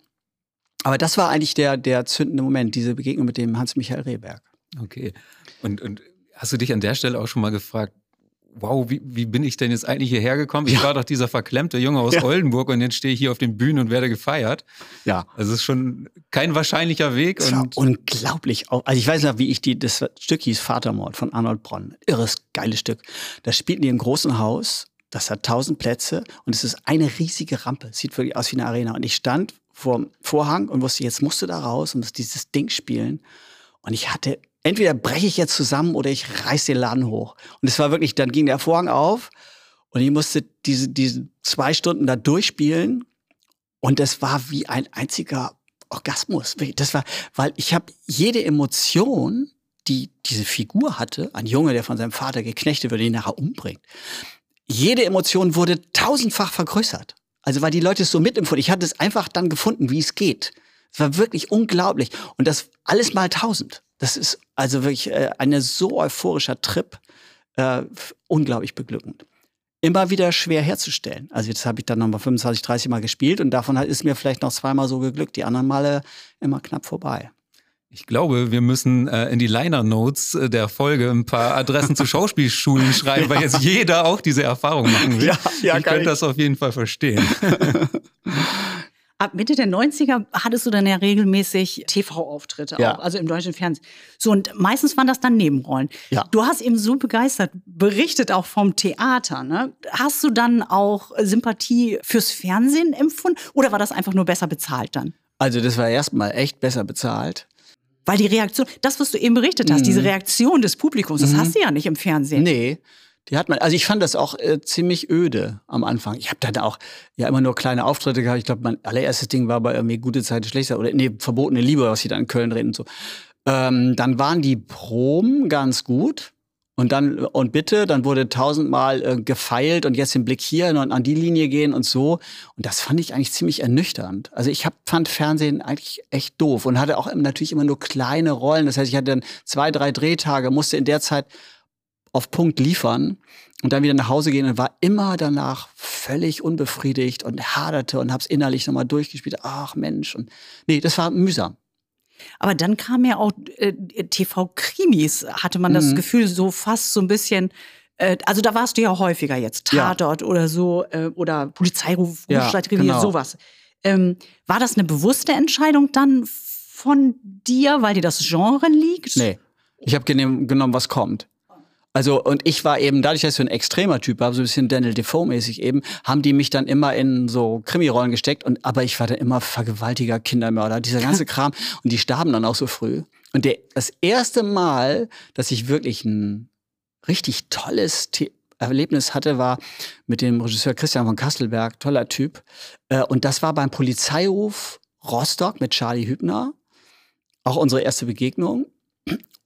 Speaker 3: Aber das war eigentlich der, der zündende Moment, diese Begegnung mit dem Hans-Michael Rehberg.
Speaker 1: Okay. Und, und hast du dich an der Stelle auch schon mal gefragt, wow, wie, wie bin ich denn jetzt eigentlich hierher gekommen? Ich ja. war doch dieser verklemmte Junge aus ja. Oldenburg und jetzt stehe ich hier auf den Bühnen und werde gefeiert. Ja. Also es ist schon kein wahrscheinlicher Weg.
Speaker 3: Das und unglaublich. Also ich weiß noch, wie ich die, das Stück hieß Vatermord von Arnold Bronn. Irres, geiles Stück. Da spielten die im großen Haus. Das hat tausend Plätze und es ist eine riesige Rampe. Sieht wirklich aus wie eine Arena. Und ich stand vor dem Vorhang und wusste, jetzt musst du da raus und musst dieses Ding spielen. Und ich hatte entweder breche ich jetzt zusammen oder ich reiß den Laden hoch. Und es war wirklich, dann ging der Vorhang auf und ich musste diese, diese zwei Stunden da durchspielen. Und das war wie ein einziger Orgasmus. Das war, weil ich habe jede Emotion, die diese Figur hatte, ein Junge, der von seinem Vater geknechtet wird, ihn nachher umbringt. Jede Emotion wurde tausendfach vergrößert. Also weil die Leute es so mitempfunden. Ich hatte es einfach dann gefunden, wie es geht. Es war wirklich unglaublich. Und das alles mal tausend. Das ist also wirklich äh, ein so euphorischer Trip, äh, unglaublich beglückend. Immer wieder schwer herzustellen. Also jetzt habe ich dann nochmal 25, 30 Mal gespielt und davon ist mir vielleicht noch zweimal so geglückt. Die anderen Male immer knapp vorbei.
Speaker 1: Ich glaube, wir müssen äh, in die Liner Notes äh, der Folge ein paar Adressen zu Schauspielschulen <laughs> schreiben, ja. weil jetzt jeder auch diese Erfahrung machen will. Ja, ja, ich könnte das auf jeden Fall verstehen. <laughs>
Speaker 2: Ab Mitte der 90er hattest du dann ja regelmäßig TV-Auftritte, ja. also im deutschen Fernsehen. So, und meistens waren das dann Nebenrollen. Ja. Du hast eben so begeistert berichtet, auch vom Theater. Ne? Hast du dann auch Sympathie fürs Fernsehen empfunden oder war das einfach nur besser bezahlt dann?
Speaker 3: Also, das war erstmal echt besser bezahlt.
Speaker 2: Weil die Reaktion, das, was du eben berichtet hast, mhm. diese Reaktion des Publikums, das mhm. hast du ja nicht im Fernsehen.
Speaker 3: Nee. Die hat man, also ich fand das auch äh, ziemlich öde am Anfang. Ich habe dann auch ja immer nur kleine Auftritte gehabt. Ich glaube, mein allererstes Ding war bei irgendwie gute Zeit, schlechter oder nee, verbotene Liebe, was sie da in Köln reden und so. Ähm, dann waren die Proben ganz gut. Und dann, und bitte, dann wurde tausendmal äh, gefeilt und jetzt den Blick hier und an die Linie gehen und so. Und das fand ich eigentlich ziemlich ernüchternd. Also ich hab, fand Fernsehen eigentlich echt doof und hatte auch natürlich immer nur kleine Rollen. Das heißt, ich hatte dann zwei, drei Drehtage, musste in der Zeit auf Punkt liefern und dann wieder nach Hause gehen und war immer danach völlig unbefriedigt und haderte und hab's innerlich nochmal durchgespielt. Ach Mensch. Und nee, das war mühsam.
Speaker 2: Aber dann kam ja auch äh, TV-Krimis, hatte man das mhm. Gefühl, so fast so ein bisschen. Äh, also da warst du ja häufiger jetzt, Tatort ja. oder so, äh, oder Polizeiruf, ja, genau. sowas. Ähm, war das eine bewusste Entscheidung dann von dir, weil dir das Genre liegt?
Speaker 3: Nee. Ich habe genommen, was kommt. Also, und ich war eben, dadurch, dass ich so ein extremer Typ war, so ein bisschen Daniel Defoe-mäßig eben, haben die mich dann immer in so Krimirollen gesteckt. Und, aber ich war dann immer Vergewaltiger, Kindermörder, dieser ganze <laughs> Kram. Und die starben dann auch so früh. Und der, das erste Mal, dass ich wirklich ein richtig tolles The Erlebnis hatte, war mit dem Regisseur Christian von Kastelberg, toller Typ. Äh, und das war beim Polizeiruf Rostock mit Charlie Hübner. Auch unsere erste Begegnung.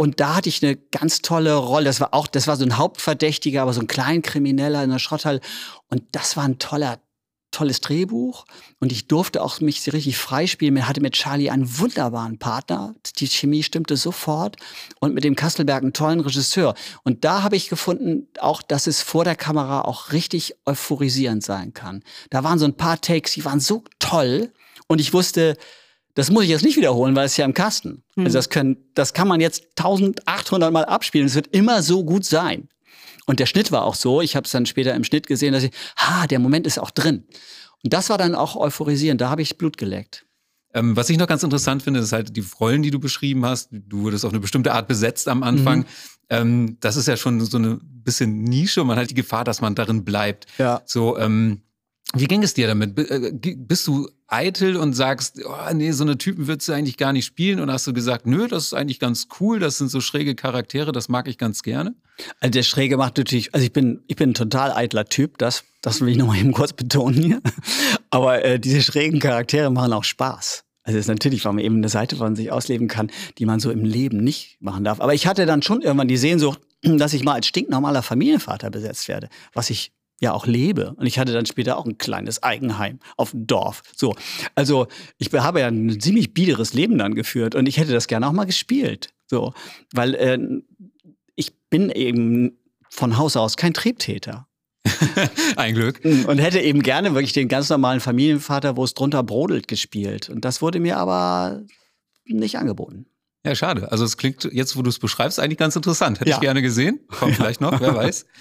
Speaker 3: Und da hatte ich eine ganz tolle Rolle. Das war auch, das war so ein Hauptverdächtiger, aber so ein Kleinkrimineller in der Schrotthalle. Und das war ein toller, tolles Drehbuch. Und ich durfte auch mich richtig freispielen. Ich hatte mit Charlie einen wunderbaren Partner. Die Chemie stimmte sofort. Und mit dem Kastelberg einen tollen Regisseur. Und da habe ich gefunden, auch, dass es vor der Kamera auch richtig euphorisierend sein kann. Da waren so ein paar Takes, die waren so toll. Und ich wusste, das muss ich jetzt nicht wiederholen, weil es ja im Kasten. Mhm. Also das, können, das kann man jetzt 1800 Mal abspielen. Es wird immer so gut sein. Und der Schnitt war auch so. Ich habe es dann später im Schnitt gesehen, dass ich, ha, der Moment ist auch drin. Und das war dann auch euphorisierend. Da habe ich Blut geleckt.
Speaker 1: Ähm, was ich noch ganz interessant finde, ist halt die Rollen, die du beschrieben hast. Du wurdest auf eine bestimmte Art besetzt am Anfang. Mhm. Ähm, das ist ja schon so eine bisschen Nische. Man hat die Gefahr, dass man darin bleibt. Ja. So, ähm, Wie ging es dir damit? Äh, bist du eitel und sagst, oh, nee, so eine Typen würdest du eigentlich gar nicht spielen? Und hast du gesagt, nö, das ist eigentlich ganz cool, das sind so schräge Charaktere, das mag ich ganz gerne?
Speaker 3: Also der Schräge macht natürlich, also ich bin, ich bin ein total eitler Typ, das, das will ich nochmal eben kurz betonen hier. Aber äh, diese schrägen Charaktere machen auch Spaß. Also es ist natürlich, weil man eben eine Seite von sich ausleben kann, die man so im Leben nicht machen darf. Aber ich hatte dann schon irgendwann die Sehnsucht, dass ich mal als stinknormaler Familienvater besetzt werde, was ich ja auch lebe. Und ich hatte dann später auch ein kleines Eigenheim auf dem Dorf. So, also ich habe ja ein ziemlich biederes Leben dann geführt und ich hätte das gerne auch mal gespielt. So, weil äh, ich bin eben von Haus aus kein Triebtäter. <laughs>
Speaker 1: Ein Glück.
Speaker 3: Und hätte eben gerne wirklich den ganz normalen Familienvater, wo es drunter brodelt, gespielt. Und das wurde mir aber nicht angeboten.
Speaker 1: Ja, schade. Also es klingt jetzt, wo du es beschreibst, eigentlich ganz interessant. Hätte ja. ich gerne gesehen. Kommt vielleicht noch, wer weiß. <laughs>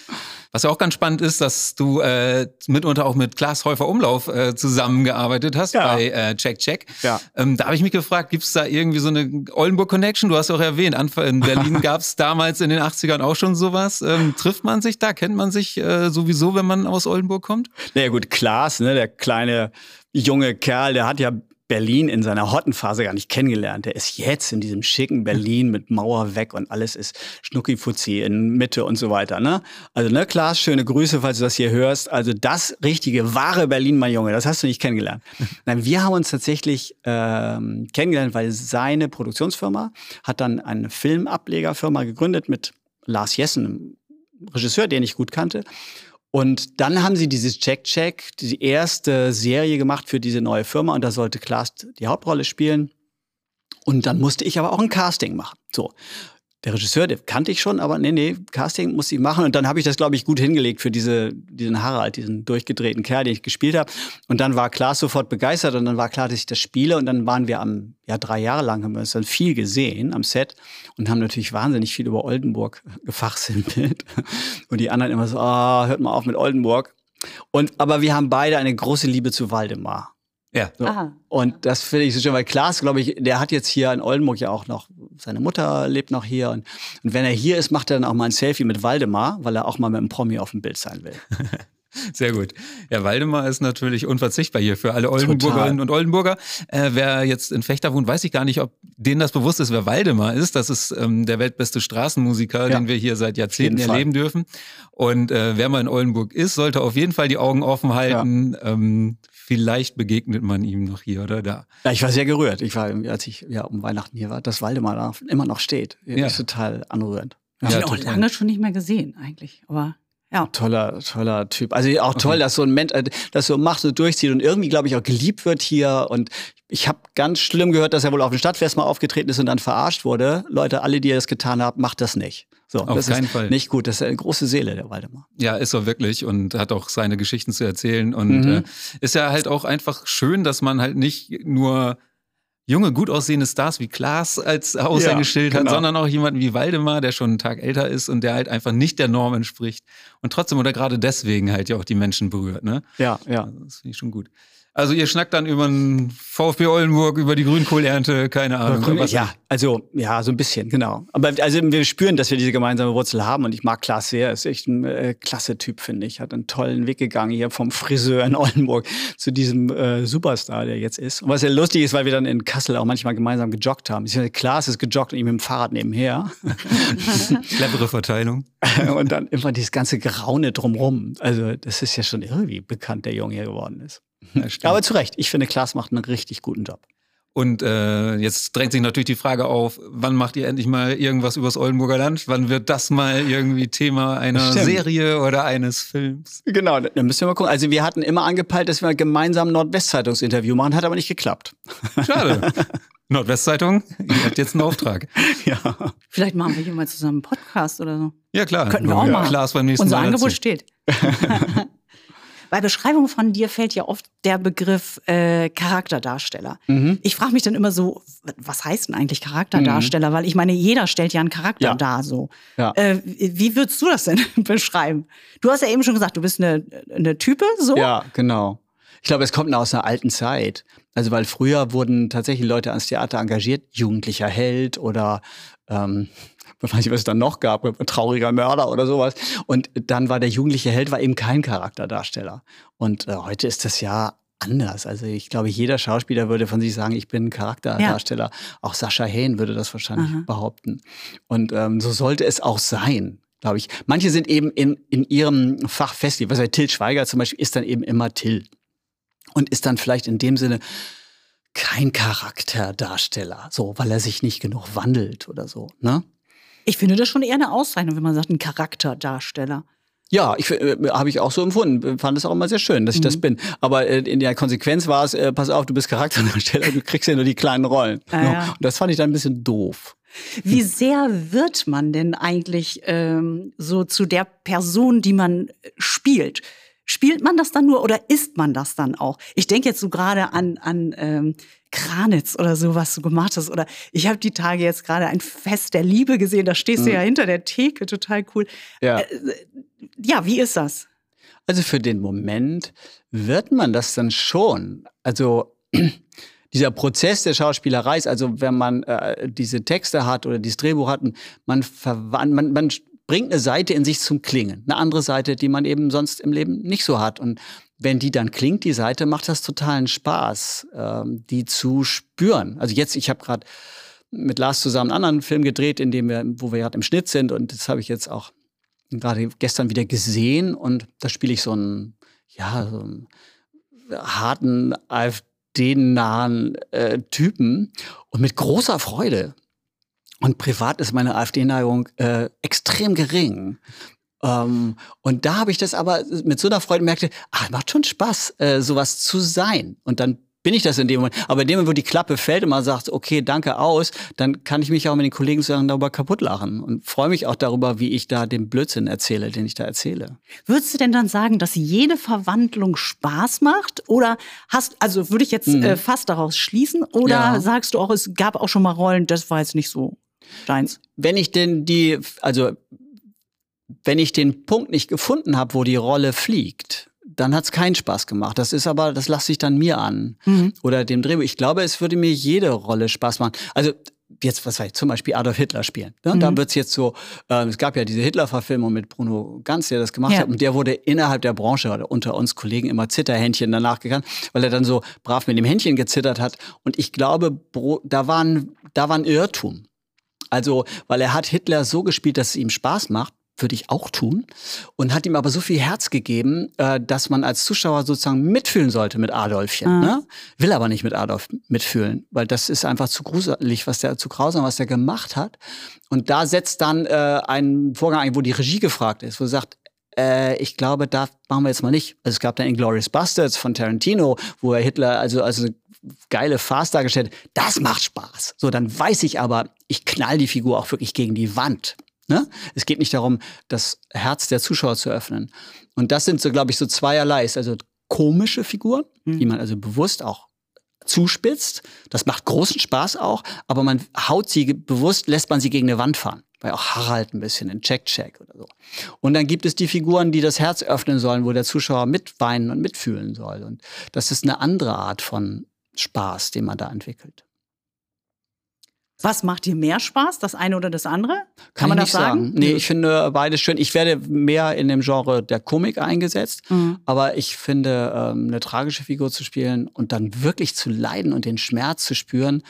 Speaker 1: Was ja auch ganz spannend ist, dass du äh, mitunter auch mit Klaas Häufer Umlauf äh, zusammengearbeitet hast ja. bei äh, Check Check. Ja. Ähm, da habe ich mich gefragt, gibt es da irgendwie so eine Oldenburg-Connection? Du hast ja auch erwähnt, in Berlin <laughs> gab es damals in den 80ern auch schon sowas. Ähm, trifft man sich da? Kennt man sich äh, sowieso, wenn man aus Oldenburg kommt?
Speaker 3: Naja gut, Klaas, ne, der kleine junge Kerl, der hat ja Berlin in seiner Hottenphase gar nicht kennengelernt. Der ist jetzt in diesem schicken Berlin mit Mauer weg und alles ist Schnucki-Fuzzi in Mitte und so weiter. Ne? Also, ne, Klaas, schöne Grüße, falls du das hier hörst. Also das richtige, wahre Berlin, mein Junge, das hast du nicht kennengelernt. <laughs> Nein, wir haben uns tatsächlich ähm, kennengelernt, weil seine Produktionsfirma hat dann eine Filmablegerfirma gegründet mit Lars Jessen, einem Regisseur, den ich gut kannte. Und dann haben sie dieses Check-Check, die erste Serie gemacht für diese neue Firma und da sollte Klaas die Hauptrolle spielen. Und dann musste ich aber auch ein Casting machen. So der Regisseur, der kannte ich schon, aber nee, nee, Casting muss ich machen. Und dann habe ich das, glaube ich, gut hingelegt für diese, diesen Harald, diesen durchgedrehten Kerl, den ich gespielt habe. Und dann war Klaas sofort begeistert und dann war klar, dass ich das spiele. Und dann waren wir am, ja, drei Jahre lang haben wir uns dann viel gesehen am Set und haben natürlich wahnsinnig viel über Oldenburg gefachsimpelt. <laughs> Und die anderen immer so, ah, oh, hört mal auf mit Oldenburg. Und, aber wir haben beide eine große Liebe zu Waldemar.
Speaker 1: Ja.
Speaker 3: So. Und das finde ich so schön, weil Klaas, glaube ich, der hat jetzt hier in Oldenburg ja auch noch, seine Mutter lebt noch hier. Und, und wenn er hier ist, macht er dann auch mal ein Selfie mit Waldemar, weil er auch mal mit einem Promi auf dem Bild sein will. <laughs>
Speaker 1: Sehr gut. Ja, Waldemar ist natürlich unverzichtbar hier für alle Oldenburgerinnen und Oldenburger. Äh, wer jetzt in Fechter wohnt, weiß ich gar nicht, ob denen das bewusst ist, wer Waldemar ist. Das ist ähm, der weltbeste Straßenmusiker, ja. den wir hier seit Jahrzehnten erleben dürfen. Und äh, wer mal in Oldenburg ist, sollte auf jeden Fall die Augen offen halten. Ja. Ähm, vielleicht begegnet man ihm noch hier oder da.
Speaker 3: Ja, ich war sehr gerührt. Ich war, als ich ja um Weihnachten hier war, dass Waldemar immer noch steht. Ja. Das ist total anrührend.
Speaker 2: Ja, ich habe auch lange schon nicht mehr gesehen, eigentlich. Aber ja.
Speaker 3: Toller, toller Typ. Also auch toll, okay. dass so ein Mensch äh, das so macht und durchzieht und irgendwie, glaube ich, auch geliebt wird hier. Und ich habe ganz schlimm gehört, dass er wohl auf dem Stadtfest mal aufgetreten ist und dann verarscht wurde. Leute, alle, die ihr das getan habt, macht das nicht. So,
Speaker 1: auf
Speaker 3: das
Speaker 1: keinen
Speaker 3: ist
Speaker 1: Fall.
Speaker 3: nicht gut. Das ist eine große Seele, der Waldemar.
Speaker 1: Ja, ist er wirklich und hat auch seine Geschichten zu erzählen. Und mhm. äh, ist ja halt auch einfach schön, dass man halt nicht nur junge, gut aussehende Stars wie Klaas als Aushängeschild ja, genau. hat, sondern auch jemanden wie Waldemar, der schon einen Tag älter ist und der halt einfach nicht der Norm entspricht. Und trotzdem oder gerade deswegen halt ja auch die Menschen berührt. Ne?
Speaker 3: Ja, ja.
Speaker 1: Also das finde ich schon gut. Also ihr schnackt dann über den VfB Oldenburg, über die Grünkohlernte, keine Ahnung. Grün,
Speaker 3: ja, also ja, so ein bisschen, genau. Aber also wir spüren, dass wir diese gemeinsame Wurzel haben und ich mag Klaas sehr. Ist echt ein äh, klasse Typ, finde ich. Hat einen tollen Weg gegangen hier vom Friseur in Oldenburg zu diesem äh, Superstar, der jetzt ist. Und was ja lustig ist, weil wir dann in Kassel auch manchmal gemeinsam gejoggt haben. Klaas ist gejoggt und ich mit dem Fahrrad nebenher. <laughs>
Speaker 1: Clevere Verteilung. <laughs>
Speaker 3: und dann immer dieses ganze Graune drumrum. Also das ist ja schon irgendwie bekannt, der Junge hier geworden ist. <laughs> Ja, Aber zu Recht, ich finde, Klaas macht einen richtig guten Job.
Speaker 1: Und äh, jetzt drängt sich natürlich die Frage auf, wann macht ihr endlich mal irgendwas übers Oldenburger Land? Wann wird das mal irgendwie Thema einer Stimmt. Serie oder eines Films?
Speaker 3: Genau, dann müssen wir mal gucken. Also wir hatten immer angepeilt, dass wir gemeinsam ein Nordwestzeitungsinterview machen, hat aber nicht geklappt.
Speaker 1: Schade. <laughs> Nordwestzeitung, ihr habt jetzt einen Auftrag. <laughs>
Speaker 2: ja. Vielleicht machen wir hier mal zusammen einen Podcast oder so.
Speaker 1: Ja, klar.
Speaker 2: Könnten wir auch
Speaker 1: ja.
Speaker 2: machen.
Speaker 1: Klaas beim nächsten
Speaker 2: Unser
Speaker 1: mal
Speaker 2: Angebot
Speaker 1: dazu.
Speaker 2: steht. Bei Beschreibung von dir fällt ja oft der Begriff äh, Charakterdarsteller. Mhm. Ich frage mich dann immer so, was heißt denn eigentlich Charakterdarsteller? Mhm. Weil ich meine, jeder stellt ja einen Charakter ja. dar. So. Ja. Äh, wie würdest du das denn <laughs> beschreiben? Du hast ja eben schon gesagt, du bist eine, eine Type, so?
Speaker 3: Ja, genau. Ich glaube, es kommt aus einer alten Zeit. Also, weil früher wurden tatsächlich Leute ans Theater engagiert, jugendlicher Held oder ähm, weiß nicht, was es dann noch gab, trauriger Mörder oder sowas. Und dann war der jugendliche Held war eben kein Charakterdarsteller. Und äh, heute ist das ja anders. Also ich glaube, jeder Schauspieler würde von sich sagen, ich bin ein Charakterdarsteller. Ja. Auch Sascha Hain würde das wahrscheinlich Aha. behaupten. Und ähm, so sollte es auch sein glaube ich. Manche sind eben in, in ihrem Fach fest. Was bei Till Schweiger zum Beispiel ist dann eben immer Till. Und ist dann vielleicht in dem Sinne kein Charakterdarsteller, so, weil er sich nicht genug wandelt oder so, ne?
Speaker 2: Ich finde das schon eher eine Auszeichnung, wenn man sagt, ein Charakterdarsteller.
Speaker 3: Ja, ich äh, habe ich auch so empfunden. Fand es auch immer sehr schön, dass ich mhm. das bin. Aber äh, in der Konsequenz war es, äh, pass auf, du bist Charakterdarsteller, du kriegst ja nur die kleinen Rollen. Ah, ja. Und das fand ich dann ein bisschen doof.
Speaker 2: Wie sehr wird man denn eigentlich ähm, so zu der Person, die man äh, spielt? Spielt man das dann nur oder isst man das dann auch? Ich denke jetzt so gerade an, an ähm, Kranitz oder so, was du gemacht hast. Oder ich habe die Tage jetzt gerade ein Fest der Liebe gesehen. Da stehst mhm. du ja hinter der Theke, total cool. Ja. Äh, ja, wie ist das?
Speaker 3: Also für den Moment wird man das dann schon. Also <clears throat> dieser Prozess der Schauspielerei ist, also wenn man äh, diese Texte hat oder dieses Drehbuch hat, man, man, man bringt eine Seite in sich zum Klingen. Eine andere Seite, die man eben sonst im Leben nicht so hat. Und wenn die dann klingt, die Seite, macht das totalen Spaß, ähm, die zu spüren. Also jetzt, ich habe gerade mit Lars zusammen einen anderen Film gedreht, in dem wir, wo wir gerade im Schnitt sind. Und das habe ich jetzt auch gerade gestern wieder gesehen. Und da spiele ich so einen, ja, so einen harten AfD den nahen äh, Typen und mit großer Freude. Und privat ist meine AfD-Neigung äh, extrem gering. Ähm, und da habe ich das aber mit so einer Freude merkte, ach, macht schon Spaß, äh, sowas zu sein. Und dann bin ich das in dem Moment. Aber in dem Moment, wo die Klappe fällt und man sagt, okay, danke aus, dann kann ich mich auch mit den Kollegen zusammen darüber kaputt lachen und freue mich auch darüber, wie ich da den Blödsinn erzähle, den ich da erzähle.
Speaker 2: Würdest du denn dann sagen, dass jede Verwandlung Spaß macht? Oder hast, also würde ich jetzt mhm. äh, fast daraus schließen? Oder ja. sagst du auch, es gab auch schon mal Rollen, das war jetzt nicht so deins?
Speaker 3: Wenn ich denn die, also wenn ich den Punkt nicht gefunden habe, wo die Rolle fliegt, dann hat es keinen Spaß gemacht. Das ist aber, das lasse ich dann mir an. Mhm. Oder dem Drehbuch. Ich glaube, es würde mir jede Rolle Spaß machen. Also jetzt, was weiß ich, zum Beispiel Adolf Hitler spielen. Ne? Mhm. Da wird es jetzt so, äh, es gab ja diese Hitler-Verfilmung mit Bruno Ganz, der das gemacht ja. hat. Und der wurde innerhalb der Branche oder unter uns Kollegen immer Zitterhändchen danach gegangen, weil er dann so brav mit dem Händchen gezittert hat. Und ich glaube, da war ein, da war ein Irrtum. Also, weil er hat Hitler so gespielt, dass es ihm Spaß macht würde ich auch tun. Und hat ihm aber so viel Herz gegeben, äh, dass man als Zuschauer sozusagen mitfühlen sollte mit Adolfchen. Mhm. Ne? Will aber nicht mit Adolf mitfühlen, weil das ist einfach zu gruselig, was der, zu grausam, was der gemacht hat. Und da setzt dann äh, ein Vorgang ein, wo die Regie gefragt ist, wo sie sagt, äh, ich glaube, da machen wir jetzt mal nicht. Also es gab dann Inglourious Bastards von Tarantino, wo er Hitler also also geile Farce dargestellt. Das macht Spaß. So, dann weiß ich aber, ich knall die Figur auch wirklich gegen die Wand. Ne? Es geht nicht darum, das Herz der Zuschauer zu öffnen. Und das sind so, glaube ich, so zweierlei. Also komische Figuren, mhm. die man also bewusst auch zuspitzt. Das macht großen Spaß auch, aber man haut sie bewusst, lässt man sie gegen eine Wand fahren. Weil auch Harald ein bisschen in Check-Check oder so. Und dann gibt es die Figuren, die das Herz öffnen sollen, wo der Zuschauer mitweinen und mitfühlen soll. Und das ist eine andere Art von Spaß, den man da entwickelt.
Speaker 2: Was macht dir mehr Spaß, das eine oder das andere?
Speaker 3: Kann, Kann man das sagen? sagen? Nee, ich finde beides schön. Ich werde mehr in dem Genre der Komik eingesetzt, mhm. aber ich finde, ähm, eine tragische Figur zu spielen und dann wirklich zu leiden und den Schmerz zu spüren,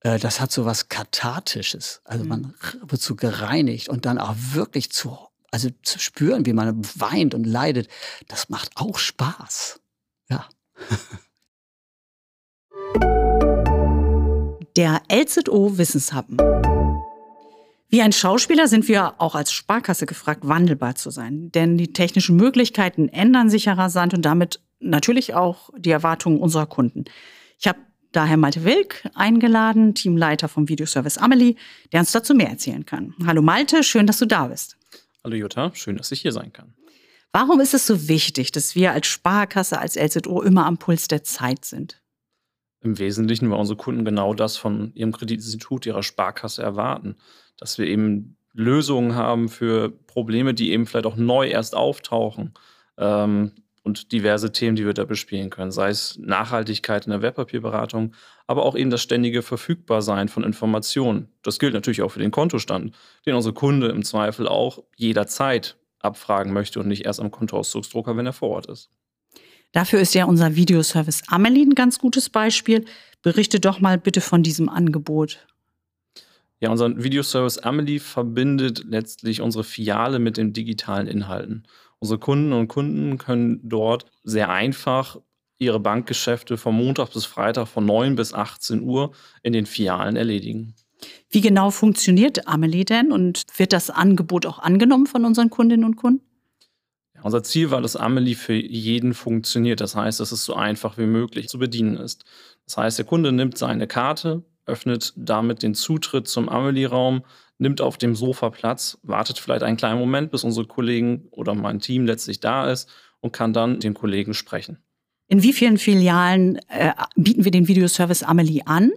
Speaker 3: äh, das hat so was Kathartisches. Also mhm. man wird so gereinigt und dann auch wirklich zu, also zu spüren, wie man weint und leidet, das macht auch Spaß. Ja. <laughs>
Speaker 2: der LZO Wissenshappen. Wie ein Schauspieler sind wir auch als Sparkasse gefragt, wandelbar zu sein. Denn die technischen Möglichkeiten ändern sich ja rasant und damit natürlich auch die Erwartungen unserer Kunden. Ich habe daher Malte Wilk eingeladen, Teamleiter vom Videoservice Amelie, der uns dazu mehr erzählen kann. Hallo Malte, schön, dass du da bist.
Speaker 4: Hallo Jutta, schön, dass ich hier sein kann.
Speaker 2: Warum ist es so wichtig, dass wir als Sparkasse, als LZO immer am Puls der Zeit sind?
Speaker 4: Im Wesentlichen, weil unsere Kunden genau das von ihrem Kreditinstitut, ihrer Sparkasse erwarten. Dass wir eben Lösungen haben für Probleme, die eben vielleicht auch neu erst auftauchen. Ähm, und diverse Themen, die wir da bespielen können, sei es Nachhaltigkeit in der Wertpapierberatung, aber auch eben das ständige Verfügbarsein von Informationen. Das gilt natürlich auch für den Kontostand, den unsere Kunde im Zweifel auch jederzeit abfragen möchte und nicht erst am Kontoauszugsdrucker, wenn er vor Ort ist.
Speaker 2: Dafür ist ja unser Videoservice Amelie ein ganz gutes Beispiel. Berichte doch mal bitte von diesem Angebot.
Speaker 4: Ja, unser Videoservice Amelie verbindet letztlich unsere Filiale mit den digitalen Inhalten. Unsere Kunden und Kunden können dort sehr einfach ihre Bankgeschäfte von Montag bis Freitag von 9 bis 18 Uhr in den Filialen erledigen.
Speaker 2: Wie genau funktioniert Amelie denn und wird das Angebot auch angenommen von unseren Kundinnen und Kunden?
Speaker 4: Unser Ziel war, dass Amelie für jeden funktioniert. Das heißt, dass es so einfach wie möglich zu bedienen ist. Das heißt, der Kunde nimmt seine Karte, öffnet damit den Zutritt zum Amelie-Raum, nimmt auf dem Sofa Platz, wartet vielleicht einen kleinen Moment, bis unsere Kollegen oder mein Team letztlich da ist und kann dann den Kollegen sprechen.
Speaker 2: In wie vielen Filialen äh, bieten wir den Videoservice Amelie an?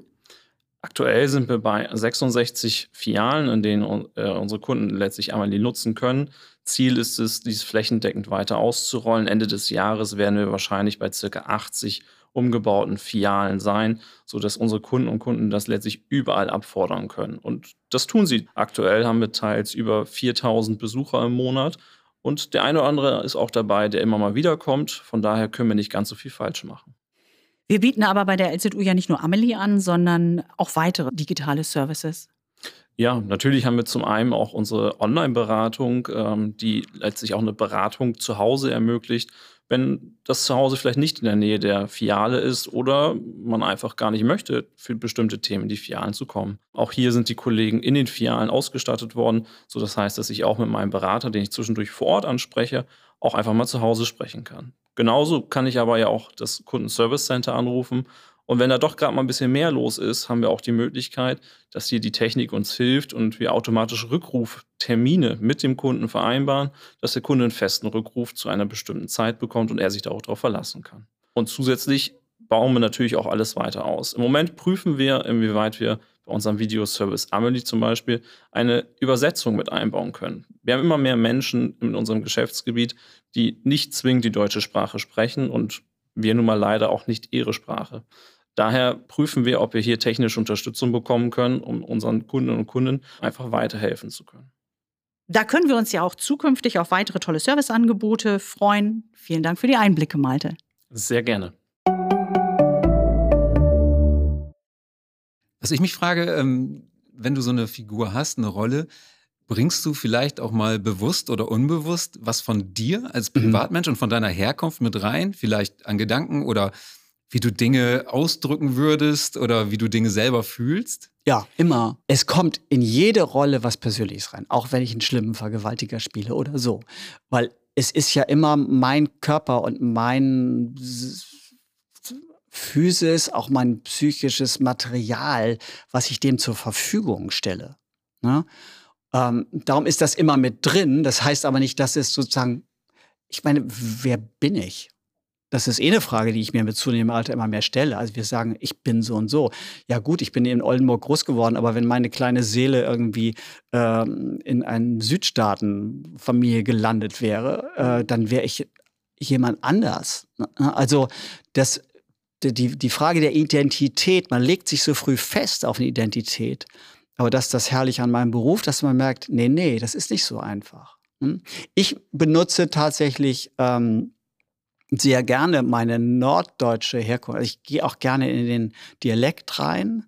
Speaker 4: Aktuell sind wir bei 66 Filialen, in denen äh, unsere Kunden letztlich Amelie nutzen können. Ziel ist es, dies flächendeckend weiter auszurollen. Ende des Jahres werden wir wahrscheinlich bei circa 80 umgebauten Filialen sein, sodass unsere Kunden und Kunden das letztlich überall abfordern können. Und das tun sie. Aktuell haben wir teils über 4000 Besucher im Monat. Und der eine oder andere ist auch dabei, der immer mal wiederkommt. Von daher können wir nicht ganz so viel falsch machen.
Speaker 2: Wir bieten aber bei der LZU ja nicht nur Amelie an, sondern auch weitere digitale Services.
Speaker 4: Ja, natürlich haben wir zum einen auch unsere Online-Beratung, ähm, die letztlich auch eine Beratung zu Hause ermöglicht, wenn das Zuhause vielleicht nicht in der Nähe der Filiale ist oder man einfach gar nicht möchte, für bestimmte Themen in die Filialen zu kommen. Auch hier sind die Kollegen in den Filialen ausgestattet worden, so das heißt, dass ich auch mit meinem Berater, den ich zwischendurch vor Ort anspreche, auch einfach mal zu Hause sprechen kann. Genauso kann ich aber ja auch das Kundenservice Center anrufen und wenn da doch gerade mal ein bisschen mehr los ist, haben wir auch die Möglichkeit, dass hier die Technik uns hilft und wir automatisch Rückruftermine mit dem Kunden vereinbaren, dass der Kunde einen festen Rückruf zu einer bestimmten Zeit bekommt und er sich da auch darauf verlassen kann. Und zusätzlich bauen wir natürlich auch alles weiter aus. Im Moment prüfen wir, inwieweit wir bei unserem Videoservice Amelie zum Beispiel eine Übersetzung mit einbauen können. Wir haben immer mehr Menschen in unserem Geschäftsgebiet, die nicht zwingend die deutsche Sprache sprechen und wir nun mal leider auch nicht ihre Sprache. Daher prüfen wir, ob wir hier technische Unterstützung bekommen können, um unseren Kundinnen und Kunden einfach weiterhelfen zu können.
Speaker 2: Da können wir uns ja auch zukünftig auf weitere tolle Serviceangebote freuen. Vielen Dank für die Einblicke, Malte.
Speaker 4: Sehr gerne.
Speaker 1: Was ich mich frage, ähm, wenn du so eine Figur hast, eine Rolle, bringst du vielleicht auch mal bewusst oder unbewusst was von dir als mhm. Privatmensch und von deiner Herkunft mit rein? Vielleicht an Gedanken oder wie du Dinge ausdrücken würdest oder wie du Dinge selber fühlst?
Speaker 3: Ja, immer. Es kommt in jede Rolle was Persönliches rein, auch wenn ich einen schlimmen Vergewaltiger spiele oder so. Weil es ist ja immer mein Körper und mein Physis, auch mein psychisches Material, was ich dem zur Verfügung stelle. Ne? Ähm, darum ist das immer mit drin. Das heißt aber nicht, dass es sozusagen, ich meine, wer bin ich? Das ist eh eine Frage, die ich mir mit zunehmendem Alter immer mehr stelle. Also wir sagen, ich bin so und so. Ja gut, ich bin in Oldenburg groß geworden, aber wenn meine kleine Seele irgendwie ähm, in einer Südstaatenfamilie gelandet wäre, äh, dann wäre ich jemand anders. Ne? Also das, die, die Frage der Identität, man legt sich so früh fest auf eine Identität. Aber das ist das Herrliche an meinem Beruf, dass man merkt, nee, nee, das ist nicht so einfach. Hm? Ich benutze tatsächlich ähm, sehr gerne meine norddeutsche Herkunft. Also ich gehe auch gerne in den Dialekt rein,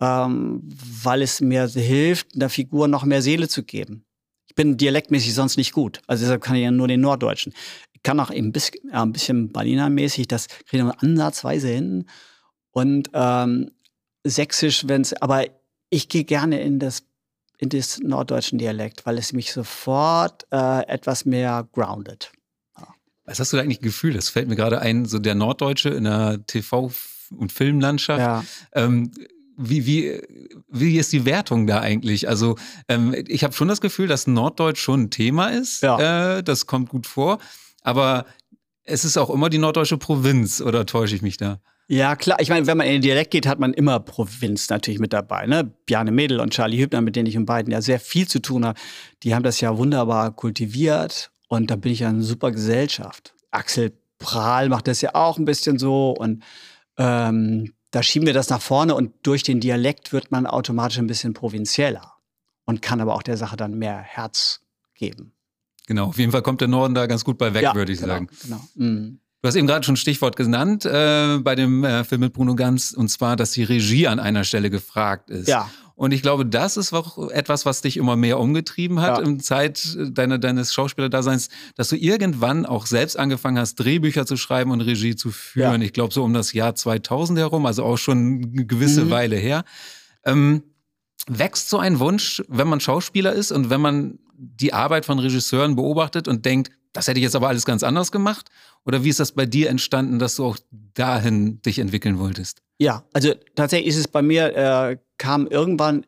Speaker 3: ähm, weil es mir hilft, der Figur noch mehr Seele zu geben. Ich bin dialektmäßig sonst nicht gut. Also deshalb kann ich ja nur den Norddeutschen. Ich kann auch ein bisschen, ja, ein bisschen Berliner-mäßig, das kriege ich nur ansatzweise hin. Und ähm, Sächsisch, wenn es, aber ich gehe gerne in das in das norddeutschen Dialekt, weil es mich sofort äh, etwas mehr grounded.
Speaker 1: Was hast du da eigentlich Gefühl? Das fällt mir gerade ein, so der Norddeutsche in der TV- und Filmlandschaft. Ja. Ähm, wie, wie, wie ist die Wertung da eigentlich? Also ähm, ich habe schon das Gefühl, dass Norddeutsch schon ein Thema ist. Ja. Äh, das kommt gut vor. Aber es ist auch immer die norddeutsche Provinz, oder täusche ich mich da?
Speaker 3: Ja, klar. Ich meine, wenn man in den Dialekt geht, hat man immer Provinz natürlich mit dabei. Ne? Bjarne Mädel und Charlie Hübner, mit denen ich in beiden ja sehr viel zu tun habe, die haben das ja wunderbar kultiviert und da bin ich ja eine super Gesellschaft. Axel Prahl macht das ja auch ein bisschen so und ähm, da schieben wir das nach vorne und durch den Dialekt wird man automatisch ein bisschen provinzieller und kann aber auch der Sache dann mehr Herz geben.
Speaker 1: Genau, auf jeden Fall kommt der Norden da ganz gut bei weg,
Speaker 3: Ja,
Speaker 1: würde ich
Speaker 3: genau,
Speaker 1: sagen.
Speaker 3: Genau. Mhm.
Speaker 1: Du hast eben gerade schon ein Stichwort genannt äh, bei dem äh, Film mit Bruno Ganz, und zwar, dass die Regie an einer Stelle gefragt ist.
Speaker 3: Ja.
Speaker 1: Und ich glaube, das ist auch etwas, was dich immer mehr umgetrieben hat
Speaker 3: Ja.
Speaker 1: im Zeit deiner, deines Schauspielerdaseins, dass du irgendwann auch selbst angefangen hast, Drehbücher zu schreiben und Regie zu führen.
Speaker 3: Ja.
Speaker 1: Ich glaube, so um das Jahr 2000 herum, also auch schon eine gewisse
Speaker 3: Mhm.
Speaker 1: Weile her. Ähm, wächst so ein Wunsch, wenn man Schauspieler ist und wenn man die Arbeit von Regisseuren beobachtet und denkt, das hätte ich jetzt aber alles ganz anders gemacht? Oder wie ist das bei dir entstanden, dass du auch dahin dich entwickeln wolltest?
Speaker 3: Ja, also tatsächlich ist es bei mir, äh, kam irgendwann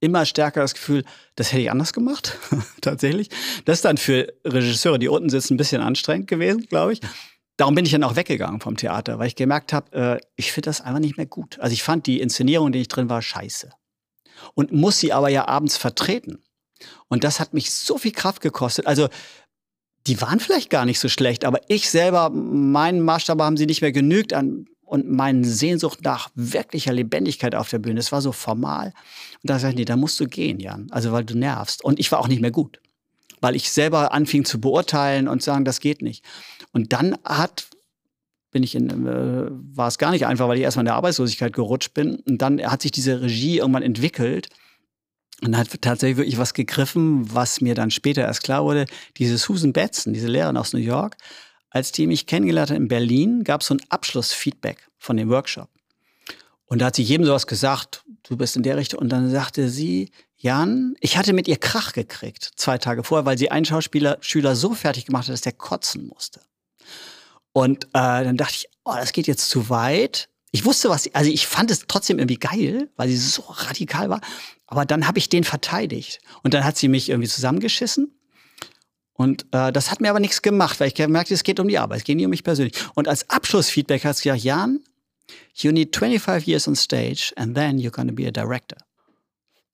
Speaker 3: immer stärker das Gefühl, das hätte ich anders gemacht. <laughs> tatsächlich. Das ist dann für Regisseure, die unten sitzen, ein bisschen anstrengend gewesen, glaube ich. Darum bin ich dann auch weggegangen vom Theater, weil ich gemerkt habe, äh, ich finde das einfach nicht mehr gut. Also ich fand die Inszenierung, in der ich drin war, scheiße. Und muss sie aber ja abends vertreten. Und das hat mich so viel Kraft gekostet. Also die waren vielleicht gar nicht so schlecht, aber ich selber, meinen Maßstab haben sie nicht mehr genügt an und meine Sehnsucht nach wirklicher Lebendigkeit auf der Bühne. Es war so formal. Und da sag ich, nee, da musst du gehen, Jan. Also weil du nervst. Und ich war auch nicht mehr gut. Weil ich selber anfing zu beurteilen und sagen, das geht nicht. Und dann hat, bin ich in, äh, war es gar nicht einfach, weil ich erstmal in der Arbeitslosigkeit gerutscht bin. Und dann hat sich diese Regie irgendwann entwickelt. Und hat tatsächlich wirklich was gegriffen, was mir dann später erst klar wurde. Diese Susan Batson, diese Lehrerin aus New York, als die mich kennengelernt hat in Berlin, gab es so ein Abschlussfeedback von dem Workshop. Und da hat sie jedem sowas gesagt, du bist in der Richtung. Und dann sagte sie, Jan, ich hatte mit ihr Krach gekriegt, zwei Tage vorher, weil sie einen Schauspieler, Schüler so fertig gemacht hat, dass der kotzen musste. Und äh, dann dachte ich, oh, das geht jetzt zu weit. Ich wusste, was sie, also ich fand es trotzdem irgendwie geil, weil sie so radikal war. Aber dann habe ich den verteidigt. Und dann hat sie mich irgendwie zusammengeschissen. Und äh, das hat mir aber nichts gemacht, weil ich gemerkt es geht um die Arbeit, es geht nicht um mich persönlich. Und als Abschlussfeedback hat sie gesagt, Jan, you need 25 years on stage and then you're gonna be a director.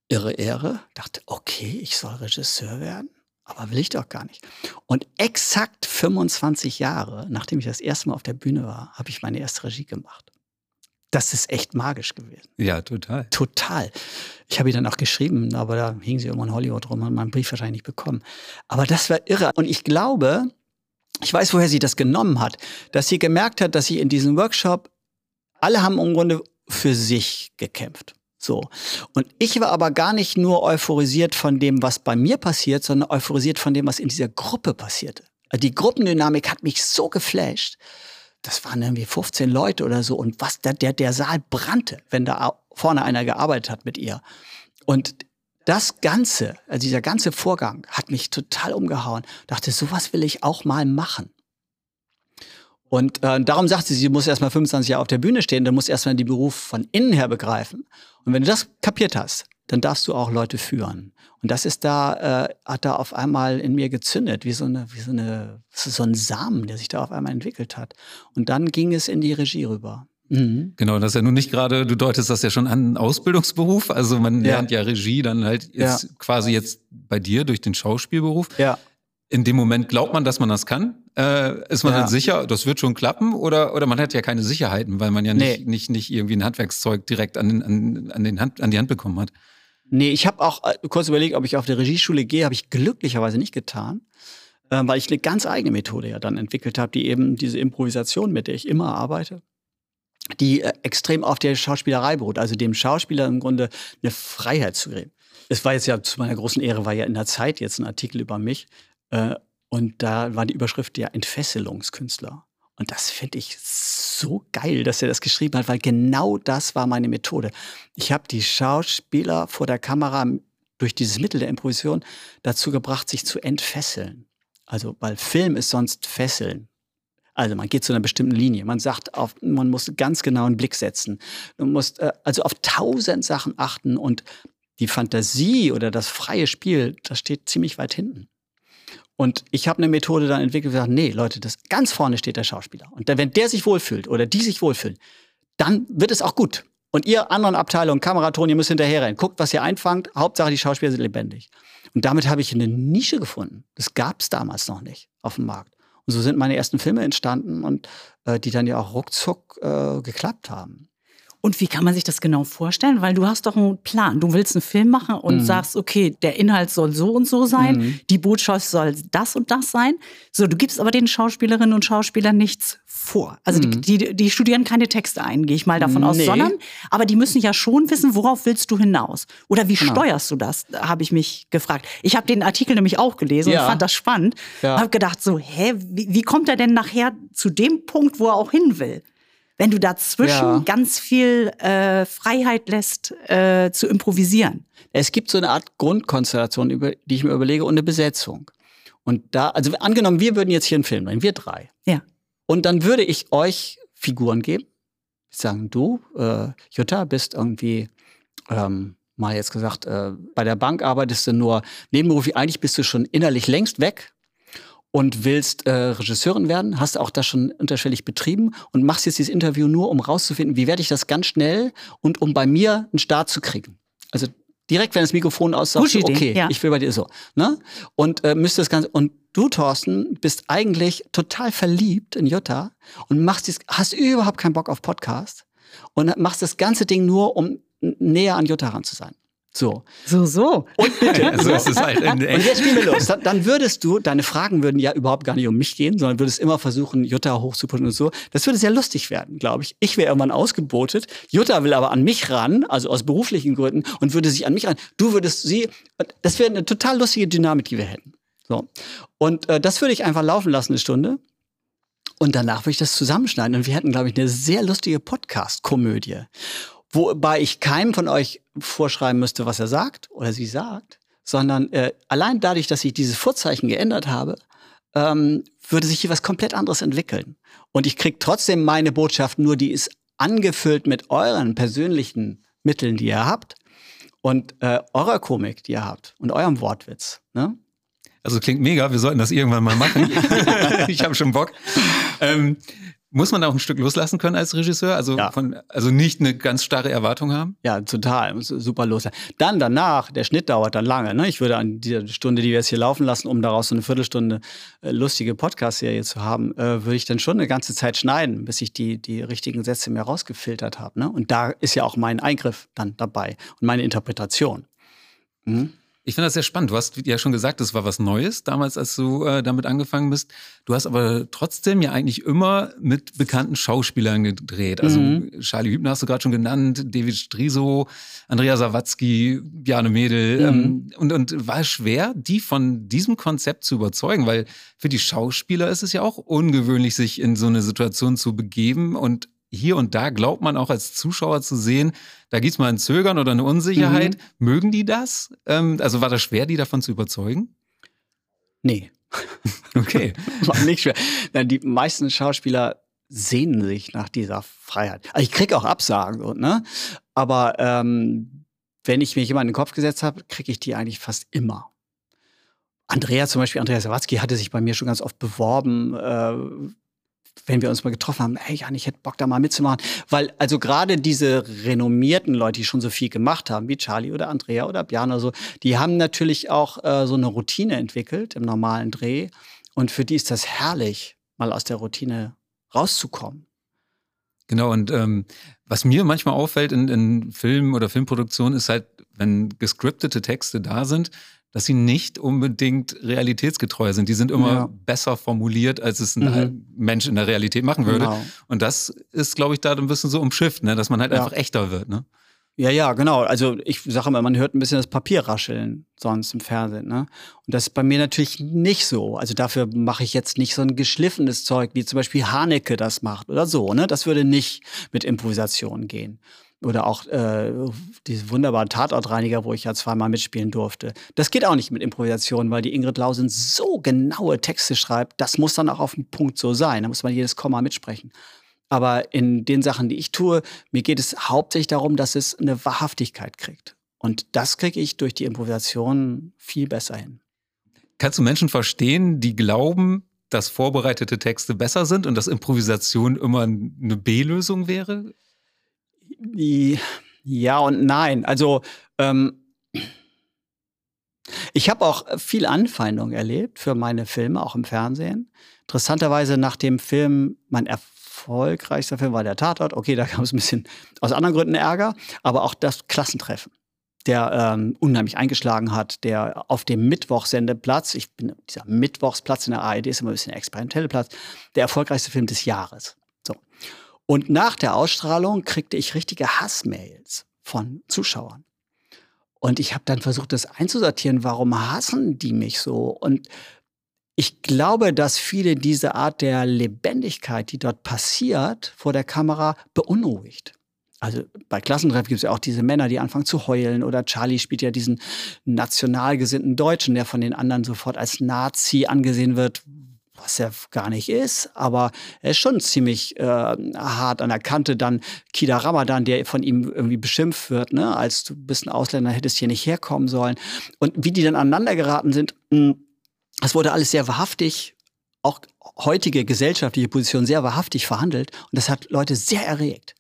Speaker 3: Irre Ehre. Dachte, okay, ich soll Regisseur werden? Aber will ich doch gar nicht. Und exakt 25 Jahre, nachdem ich das erste Mal auf der Bühne war, habe ich meine erste Regie gemacht. Das ist echt magisch gewesen.
Speaker 1: Ja, total.
Speaker 3: Total. Ich habe ihr dann auch geschrieben, aber da hing sie irgendwo in Hollywood rum und meinen Brief wahrscheinlich nicht bekommen. Aber das war irre. Und ich glaube, ich weiß, woher sie das genommen hat, dass sie gemerkt hat, dass sie in diesem Workshop, alle haben im Grunde für sich gekämpft. So. Und ich war aber gar nicht nur euphorisiert von dem, was bei mir passiert, sondern euphorisiert von dem, was in dieser Gruppe passierte. Also Die Gruppendynamik hat mich so geflasht. Das waren irgendwie 15 Leute oder so. Und was, der, der, der Saal brannte, wenn da vorne einer gearbeitet hat mit ihr. Und das Ganze, also dieser ganze Vorgang hat mich total umgehauen. Dachte, sowas will ich auch mal machen. Und äh, darum sagt sie, sie muss erst mal 25 Jahre auf der Bühne stehen, dann muss erst mal den Beruf von innen her begreifen. Und wenn du das kapiert hast, dann darfst du auch Leute führen. Und das ist da, äh, hat da auf einmal in mir gezündet, wie so eine, wie so eine, so ein Samen, der sich da auf einmal entwickelt hat. Und dann ging es in die Regie rüber. Mhm.
Speaker 1: Genau, das ist ja nun nicht gerade, du deutest das ja schon an, Ausbildungsberuf. Also man
Speaker 3: Ja.
Speaker 1: lernt ja Regie dann halt jetzt quasi jetzt bei dir durch den Schauspielberuf.
Speaker 3: Ja.
Speaker 1: In dem Moment glaubt man, dass man das kann. Äh, ist man
Speaker 3: Ja.
Speaker 1: dann sicher, das wird schon klappen? Oder, oder man hat ja keine Sicherheiten, weil man ja nicht,
Speaker 3: Nee.
Speaker 1: nicht, nicht irgendwie ein Handwerkszeug direkt an, den- an, an, den Hand, an die Hand bekommen hat.
Speaker 3: Nee, ich habe auch äh, kurz überlegt, ob ich auf der Regieschule gehe, habe ich glücklicherweise nicht getan, äh, weil ich eine ganz eigene Methode ja dann entwickelt habe, die eben diese Improvisation, mit der ich immer arbeite, die äh, extrem auf der Schauspielerei beruht, also dem Schauspieler im Grunde eine Freiheit zu geben. Es war jetzt ja zu meiner großen Ehre, war ja in der Zeit jetzt ein Artikel über mich äh, und da war die Überschrift der Entfesselungskünstler. Und das finde ich so geil, dass er das geschrieben hat, weil genau das war meine Methode. Ich habe die Schauspieler vor der Kamera durch dieses Mittel der Improvisation dazu gebracht, sich zu entfesseln. Also, weil Film ist sonst Fesseln. Also man geht zu einer bestimmten Linie. Man sagt, auf, man muss ganz genau einen Blick setzen. Du musst äh, also auf tausend Sachen achten und die Fantasie oder das freie Spiel, das steht ziemlich weit hinten. Und ich habe eine Methode dann entwickelt gesagt, nee, Leute, das ganz vorne steht der Schauspieler. Und wenn der sich wohlfühlt oder die sich wohlfühlen, dann wird es auch gut. Und ihr anderen Abteilungen, Kameraton, ihr müsst hinterherrennen. Guckt, was ihr einfangt. Hauptsache, die Schauspieler sind lebendig. Und damit habe ich eine Nische gefunden. Das gab es damals noch nicht auf dem Markt. Und so sind meine ersten Filme entstanden und äh, die dann ja auch ruckzuck äh, geklappt haben.
Speaker 2: Und wie kann man sich das genau vorstellen? Weil du hast doch einen Plan. Du willst einen Film machen und mhm. sagst, okay, der Inhalt soll so und so sein, mhm. die Botschaft soll das und das sein. So, du gibst aber den Schauspielerinnen und Schauspielern nichts vor. Also mhm. die, die, die, studieren keine Texte ein, gehe ich mal davon aus, nee. sondern, aber die müssen ja schon wissen, worauf willst du hinaus? Oder wie genau. steuerst du das, habe ich mich gefragt. Ich habe den Artikel nämlich auch gelesen ja. und fand das spannend. Ja. Habe gedacht so, hä, wie, wie kommt er denn nachher zu dem Punkt, wo er auch hin will? Wenn du dazwischen ja. ganz viel äh, Freiheit lässt, äh, zu improvisieren.
Speaker 3: Es gibt so eine Art Grundkonstellation, über, die ich mir überlege, und eine Besetzung. Und da, also angenommen, wir würden jetzt hier einen Film drehen, wir drei.
Speaker 2: Ja.
Speaker 3: Und dann würde ich euch Figuren geben. Ich sagen, du, äh, Jutta, bist irgendwie, ähm, mal jetzt gesagt, äh, bei der Bank arbeitest du nur nebenberuflich, eigentlich bist du schon innerlich längst weg und willst äh, Regisseurin werden, hast auch das schon unterschwellig betrieben und machst jetzt dieses Interview nur, um rauszufinden, wie werde ich das ganz schnell und um bei mir einen Start zu kriegen. Also direkt, wenn das Mikrofon aussagt, so, okay, ja. ich will bei dir so. Ne? Und äh, müsste das Ganze. Und du, Thorsten, bist eigentlich total verliebt in Jutta und machst dies, hast überhaupt keinen Bock auf Podcast und machst das ganze Ding nur, um näher an Jutta ran zu sein. So.
Speaker 2: So, so.
Speaker 3: Und bitte. <laughs> so ist es halt und jetzt spielen wir los. Dann, dann, würdest du, deine Fragen würden ja überhaupt gar nicht um mich gehen, sondern würdest immer versuchen, Jutta hochzupushen und so. Das würde sehr lustig werden, glaube ich. Ich wäre irgendwann ausgebotet. Jutta will aber an mich ran, also aus beruflichen Gründen, und würde sich an mich ran. Du würdest sie, das wäre eine total lustige Dynamik, die wir hätten. So. Und äh, das würde ich einfach laufen lassen, eine Stunde. Und danach würde ich das zusammenschneiden. Und wir hätten, glaube ich, eine sehr lustige Podcast-Komödie. Wobei ich keinem von euch vorschreiben müsste, was er sagt oder sie sagt, sondern äh, allein dadurch, dass ich dieses Vorzeichen geändert habe, ähm, würde sich hier was komplett anderes entwickeln. Und ich kriege trotzdem meine Botschaft, nur die ist angefüllt mit euren persönlichen Mitteln, die ihr habt und äh, eurer Komik, die ihr habt und eurem Wortwitz. Ne?
Speaker 1: Also klingt mega, wir sollten das irgendwann mal machen. <laughs> <laughs> ich habe schon Bock. Ähm, muss man auch ein Stück loslassen können als Regisseur? Also, ja. von, also nicht eine ganz starre Erwartung haben?
Speaker 3: Ja, total. Super loslassen. Dann danach, der Schnitt dauert dann lange. Ne? Ich würde an dieser Stunde, die wir jetzt hier laufen lassen, um daraus so eine Viertelstunde äh, lustige Podcast-Serie zu haben, äh, würde ich dann schon eine ganze Zeit schneiden, bis ich die, die richtigen Sätze mir rausgefiltert habe. Ne? Und da ist ja auch mein Eingriff dann dabei und meine Interpretation.
Speaker 1: Mhm. Ich finde das sehr spannend. Du hast ja schon gesagt, das war was Neues damals, als du äh, damit angefangen bist. Du hast aber trotzdem ja eigentlich immer mit bekannten Schauspielern gedreht. Also mhm. Charlie Hübner hast du gerade schon genannt, David Striso, Andrea Sawatzki, Bjarne Mädel. Mhm. Ähm, und, und war es schwer, die von diesem Konzept zu überzeugen? Weil für die Schauspieler ist es ja auch ungewöhnlich, sich in so eine Situation zu begeben und hier und da glaubt man auch als Zuschauer zu sehen, da gibt es mal ein Zögern oder eine Unsicherheit. Mhm. Mögen die das? Ähm, also war das schwer, die davon zu überzeugen?
Speaker 3: Nee. <laughs>
Speaker 1: Okay. <laughs>
Speaker 3: war nicht schwer. Die meisten Schauspieler sehnen sich nach dieser Freiheit. Also ich kriege auch Absagen, ne? aber ähm, wenn ich mir jemanden in den Kopf gesetzt habe, kriege ich die eigentlich fast immer. Andrea zum Beispiel, Andrea Sawatzki hatte sich bei mir schon ganz oft beworben, äh, wenn wir uns mal getroffen haben, hey Jan, ich hätte Bock da mal mitzumachen. Weil also gerade diese renommierten Leute, die schon so viel gemacht haben, wie Charlie oder Andrea oder Björn oder so, die haben natürlich auch äh, so eine Routine entwickelt im normalen Dreh. Und für die ist das herrlich, mal aus der Routine rauszukommen.
Speaker 1: Genau, und ähm, was mir manchmal auffällt in, in Filmen oder Filmproduktionen, ist halt, wenn gescriptete Texte da sind, dass sie nicht unbedingt realitätsgetreu sind. Die sind immer ja. besser formuliert, als es ein mhm. Mensch in der Realität machen würde. Genau. Und das ist, glaube ich, da ein bisschen so umschifft, ne? dass man halt ja. einfach echter wird. Ne?
Speaker 3: Ja, ja, genau. Also ich sage immer, man hört ein bisschen das Papier rascheln sonst im Fernsehen. Ne? Und das ist bei mir natürlich nicht so. Also dafür mache ich jetzt nicht so ein geschliffenes Zeug, wie zum Beispiel Haneke das macht oder so. Ne? Das würde nicht mit Improvisation gehen oder auch äh, diese wunderbaren Tatortreiniger, wo ich ja zweimal mitspielen durfte. Das geht auch nicht mit Improvisation, weil die Ingrid Lausen so genaue Texte schreibt, das muss dann auch auf dem Punkt so sein. Da muss man jedes Komma mitsprechen. Aber in den Sachen, die ich tue, mir geht es hauptsächlich darum, dass es eine Wahrhaftigkeit kriegt. Und das kriege ich durch die Improvisation viel besser hin.
Speaker 1: Kannst du Menschen verstehen, die glauben, dass vorbereitete Texte besser sind und dass Improvisation immer eine B-Lösung wäre?
Speaker 3: Ja und nein. Also ähm, Ich habe auch viel Anfeindung erlebt für meine Filme, auch im Fernsehen. Interessanterweise nach dem Film, mein erfolgreichster Film war der Tatort. Okay, da gab es ein bisschen aus anderen Gründen Ärger, aber auch das Klassentreffen der ähm, unheimlich eingeschlagen hat, der auf dem Mittwochsendeplatz, ich bin dieser Mittwochsplatz in der ARD ist immer ein bisschen experimentelle Platz, der erfolgreichste Film des Jahres. Und nach der Ausstrahlung kriegte ich richtige Hassmails von Zuschauern. Und ich habe dann versucht, das einzusortieren, warum hassen die mich so? Und ich glaube, dass viele diese Art der Lebendigkeit, die dort passiert vor der Kamera, beunruhigt also bei Klassentreff gibt es ja auch diese Männer, die anfangen zu heulen. Oder Charlie spielt ja diesen national gesinnten Deutschen, der von den anderen sofort als Nazi angesehen wird, was er gar nicht ist. Aber er ist schon ziemlich äh, hart an der Kante. Dann Kida Ramadan, der von ihm irgendwie beschimpft wird, ne? als du bist ein Ausländer, hättest hier nicht herkommen sollen. Und wie die dann aneinander geraten sind, mh, hm, das wurde alles sehr wahrhaftig auch heutige gesellschaftliche Position sehr wahrhaftig verhandelt und das hat Leute sehr erregt.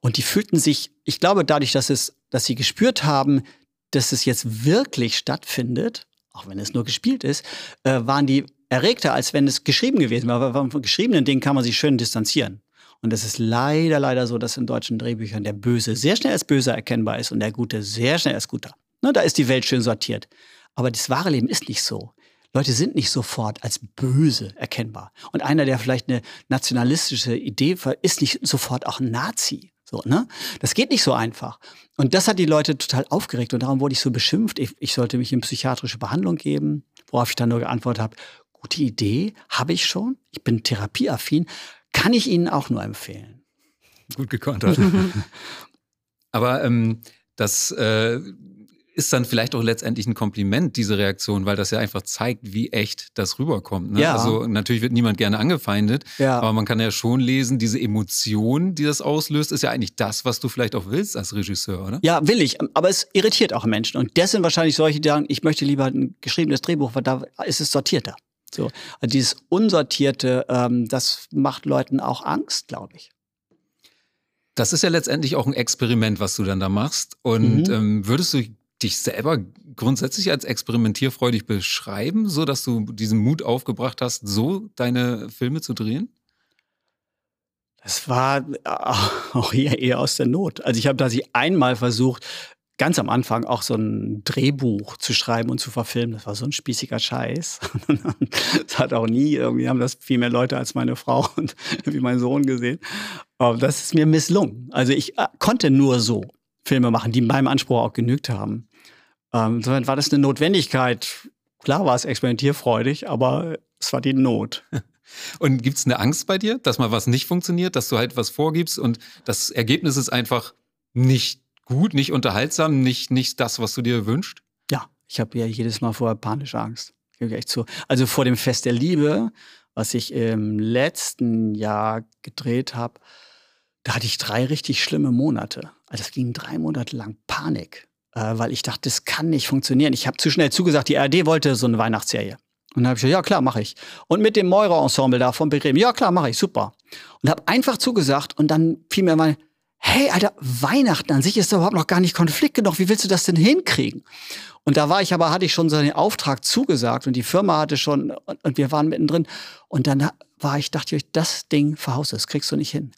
Speaker 3: Und die fühlten sich, ich glaube, dadurch, dass, es, dass sie gespürt haben, dass es jetzt wirklich stattfindet, auch wenn es nur gespielt ist, äh, waren die erregter, als wenn es geschrieben gewesen wäre. Von geschriebenen Dingen kann man sich schön distanzieren. Und es ist leider, leider so, dass in deutschen Drehbüchern der Böse sehr schnell als Böser erkennbar ist und der Gute sehr schnell als Guter. Ne, da ist die Welt schön sortiert. Aber das wahre Leben ist nicht so. Leute sind nicht sofort als böse erkennbar. Und einer, der vielleicht eine nationalistische Idee ist nicht sofort auch ein Nazi. So, ne? Das geht nicht so einfach. Und das hat die Leute total aufgeregt und darum wurde ich so beschimpft. Ich, ich sollte mich in psychiatrische Behandlung geben, worauf ich dann nur geantwortet habe, gute Idee, habe ich schon. Ich bin therapieaffin, kann ich Ihnen auch nur empfehlen.
Speaker 1: Gut gekontert. <laughs> Aber ähm, das äh, ist dann vielleicht auch letztendlich ein Kompliment, diese Reaktion, weil das ja einfach zeigt, wie echt das rüberkommt. Ne?
Speaker 3: Ja.
Speaker 1: Also natürlich wird niemand gerne angefeindet,
Speaker 3: Ja.
Speaker 1: aber man kann ja schon lesen, diese Emotion, die das auslöst, ist ja eigentlich das, was du vielleicht auch willst als Regisseur, oder?
Speaker 3: Ja, will ich. Aber es irritiert auch Menschen. Und das sind wahrscheinlich solche, die sagen, ich möchte lieber ein geschriebenes Drehbuch, weil da ist es sortierter. So. Also dieses Unsortierte, ähm, das macht Leuten auch Angst, glaube ich.
Speaker 1: Das ist ja letztendlich auch ein Experiment, was du dann da machst. Und
Speaker 3: Mhm.
Speaker 1: ähm, würdest du dich selber grundsätzlich als experimentierfreudig beschreiben, so dass du diesen Mut aufgebracht hast, so deine Filme zu drehen?
Speaker 3: Das war <laughs> auch eher, aus der Not. Also ich habe da sie einmal versucht, ganz am Anfang auch so ein Drehbuch zu schreiben und zu verfilmen. Das war so ein spießiger Scheiß. <laughs> Das hat auch nie, irgendwie haben das viel mehr Leute als meine Frau <laughs> und wie mein Sohn gesehen. Aber das ist mir misslungen. Also ich äh, konnte nur so Filme machen, die meinem Anspruch auch genügt haben. Ähm, insofern war das eine Notwendigkeit. Klar war es experimentierfreudig, aber es war die Not. <laughs>
Speaker 1: Und gibt es eine Angst bei dir, dass mal was nicht funktioniert, dass du halt was vorgibst und das Ergebnis ist einfach nicht gut, nicht unterhaltsam, nicht, nicht das, was du dir wünschst?
Speaker 3: Ja, ich habe ja jedes Mal vorher panische Angst. Gebe ich echt zu. Also vor dem Fest der Liebe, was ich im letzten Jahr gedreht habe, da hatte ich drei richtig schlimme Monate. Also es ging drei Monate lang Panik, äh, weil ich dachte, das kann nicht funktionieren. Ich habe zu schnell zugesagt, die ARD wollte so eine Weihnachtsserie. Und dann habe ich gesagt, ja klar, mache ich. Und mit dem Meurer-Ensemble da von Bremen, ja klar, mache ich, super. Und habe einfach zugesagt und dann fiel mir mal, hey, Alter, Weihnachten an sich ist doch überhaupt noch gar nicht Konflikt genug. Wie willst du das denn hinkriegen? Und da war ich aber, hatte ich schon so einen Auftrag zugesagt und die Firma hatte schon, und, und wir waren mittendrin. Und dann war ich, dachte ich, das Ding verhaust, das kriegst du nicht hin.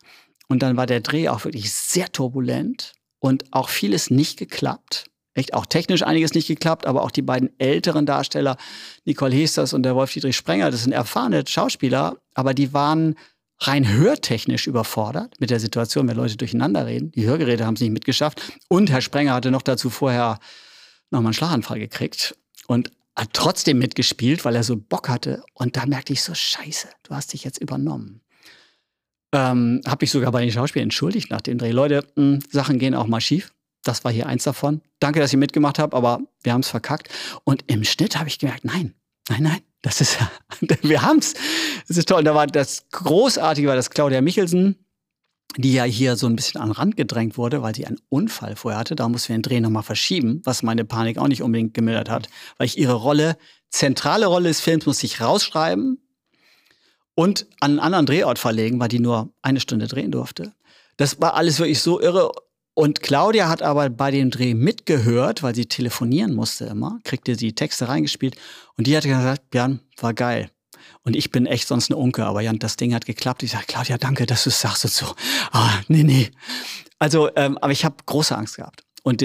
Speaker 3: Und dann war der Dreh auch wirklich sehr turbulent und auch vieles nicht geklappt. Echt auch technisch einiges nicht geklappt, aber auch die beiden älteren Darsteller, Nicole Hesters und der Wolf-Dietrich Sprenger, das sind erfahrene Schauspieler, aber die waren rein hörtechnisch überfordert mit der Situation, wenn Leute durcheinander reden. Die Hörgeräte haben es nicht mitgeschafft. Und Herr Sprenger hatte noch dazu vorher nochmal einen Schlaganfall gekriegt und hat trotzdem mitgespielt, weil er so Bock hatte. Und da merkte ich so, scheiße, du hast dich jetzt übernommen. Ähm, habe ich sogar bei den Schauspielern entschuldigt nach dem Dreh. Leute, mh, Sachen gehen auch mal schief. Das war hier eins davon. Danke, dass ihr mitgemacht habt, aber wir haben es verkackt. Und im Schnitt habe ich gemerkt, nein, nein, nein, das ist, <laughs> wir haben's. Das ist toll. Und da war das Großartige, war das Claudia Michelsen, die ja hier so ein bisschen an den Rand gedrängt wurde, weil sie einen Unfall vorher hatte. Da mussten wir den Dreh nochmal verschieben, was meine Panik auch nicht unbedingt gemildert hat, weil ich ihre Rolle, zentrale Rolle des Films, musste ich rausschreiben und an einen anderen Drehort verlegen, weil die nur eine Stunde drehen durfte. Das war alles wirklich so irre. Und Claudia hat aber bei dem Dreh mitgehört, weil sie telefonieren musste immer, kriegte die Texte reingespielt und die hat gesagt, Jan, war geil. Und ich bin echt sonst eine Unke, aber Jan, das Ding hat geklappt. Ich sage, Claudia, danke, dass du es sagst und so. Ah, nee, nee. Also, ähm, aber ich habe große Angst gehabt. Und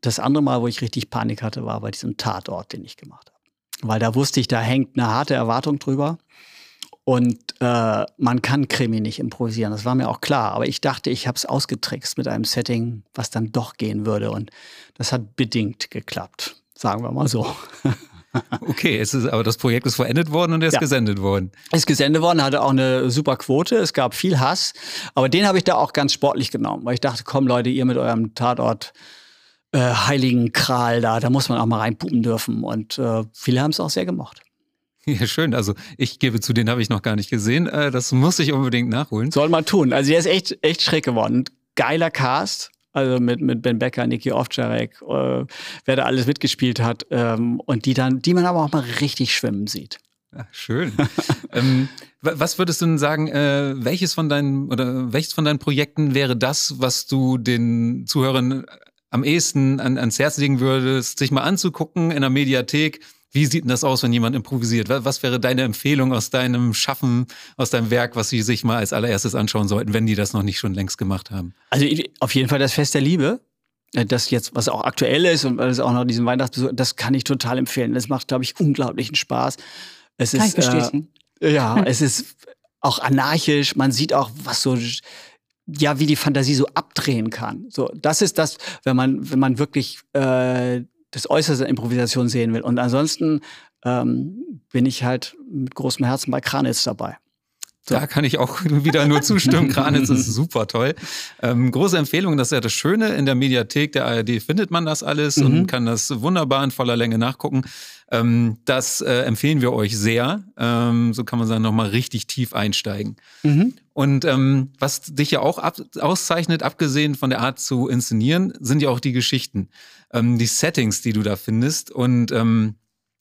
Speaker 3: das andere Mal, wo ich richtig Panik hatte, war bei diesem Tatort, den ich gemacht habe. Weil da wusste ich, da hängt eine harte Erwartung drüber. Und äh, man kann Krimi nicht improvisieren, das war mir auch klar. Aber ich dachte, ich habe es ausgetrickst mit einem Setting, was dann doch gehen würde. Und das hat bedingt geklappt, sagen wir mal so. <laughs>
Speaker 1: Okay, es ist, aber das Projekt ist vollendet worden und er ist ja. gesendet worden.
Speaker 3: Ist gesendet worden, hatte auch eine super Quote. Es gab viel Hass. Aber den habe ich da auch ganz sportlich genommen, weil ich dachte, komm Leute, ihr mit eurem Tatort äh, heiligen Kral da, da muss man auch mal reinpupen dürfen. Und äh, viele haben es auch sehr gemocht. <laughs>
Speaker 1: Ja, schön. Also ich gebe zu, den habe ich noch gar nicht gesehen. Äh, das muss ich unbedingt nachholen.
Speaker 3: Soll man tun. Also der ist echt, echt schräg geworden. Geiler Cast. Also mit, mit Ben Becker, Niki Ovtcharek, äh, wer da alles mitgespielt hat. Ähm, und die dann, die man aber auch mal richtig schwimmen sieht.
Speaker 1: Ja, schön. <laughs> ähm, was würdest du denn sagen, äh, welches von deinen oder welches von deinen Projekten wäre das, was du den Zuhörern am ehesten an, ans Herz legen würdest, sich mal anzugucken in der Mediathek? Wie sieht denn das aus, wenn jemand improvisiert? Was wäre deine Empfehlung aus deinem Schaffen, aus deinem Werk, was sie sich mal als allererstes anschauen sollten, wenn die das noch nicht schon längst gemacht haben?
Speaker 3: Also auf jeden Fall das Fest der Liebe. Äh, das jetzt, was auch aktuell ist und es auch noch diesen Weihnachtsbesuch, das kann ich total empfehlen. Das macht, glaube ich, unglaublichen Spaß.
Speaker 2: Es kann ist, ich bestätigen.
Speaker 3: Äh, ja, <laughs> es ist auch anarchisch. Man sieht auch, was so ja, wie die Fantasie so abdrehen kann. So, das ist das, wenn man, wenn man wirklich äh, das Äußerste Improvisation sehen will. Und ansonsten ähm, bin ich halt mit großem Herzen bei Kranitz dabei.
Speaker 1: So. Da kann ich auch <laughs> wieder nur zustimmen. Kranitz ist <laughs> super toll. Ähm, große Empfehlung, das ist ja das Schöne. In der Mediathek der ARD findet man das alles mhm. und kann das wunderbar in voller Länge nachgucken. Ähm, das äh, empfehlen wir euch sehr. Ähm, so kann man dann nochmal richtig tief einsteigen. Mhm. Und ähm, was dich ja auch ab auszeichnet, abgesehen von der Art zu inszenieren, sind ja auch die Geschichten, ähm, die Settings, die du da findest. Und ähm,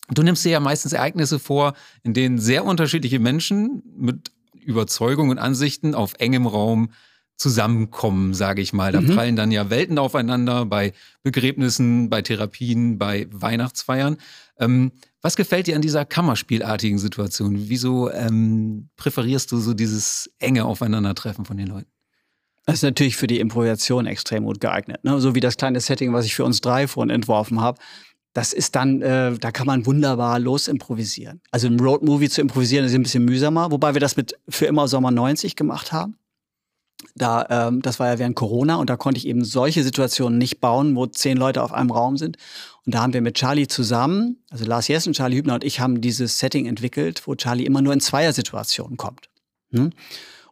Speaker 1: du nimmst dir ja meistens Ereignisse vor, in denen sehr unterschiedliche Menschen mit Überzeugungen und Ansichten auf engem Raum zusammenkommen, sage ich mal. Da mhm. prallen dann ja Welten aufeinander bei Begräbnissen, bei Therapien, bei Weihnachtsfeiern. Ähm, was gefällt dir an dieser Kammerspielartigen Situation? Wieso ähm, präferierst du so dieses enge Aufeinandertreffen von den Leuten?
Speaker 3: Das ist natürlich für die Improvisation extrem gut geeignet. Ne? So wie das kleine Setting, was ich für uns drei vorhin entworfen habe das ist dann, äh, da kann man wunderbar los improvisieren. Also im Roadmovie zu improvisieren ist ein bisschen mühsamer, wobei wir das mit für immer Sommer 90 gemacht haben. Da, ähm, das war ja während Corona und da konnte ich eben solche Situationen nicht bauen, wo zehn Leute auf einem Raum sind. Und da haben wir mit Charlie zusammen, also Lars Jessen, Charlie Hübner und ich haben dieses Setting entwickelt, wo Charlie immer nur in Zweiersituationen kommt. Hm?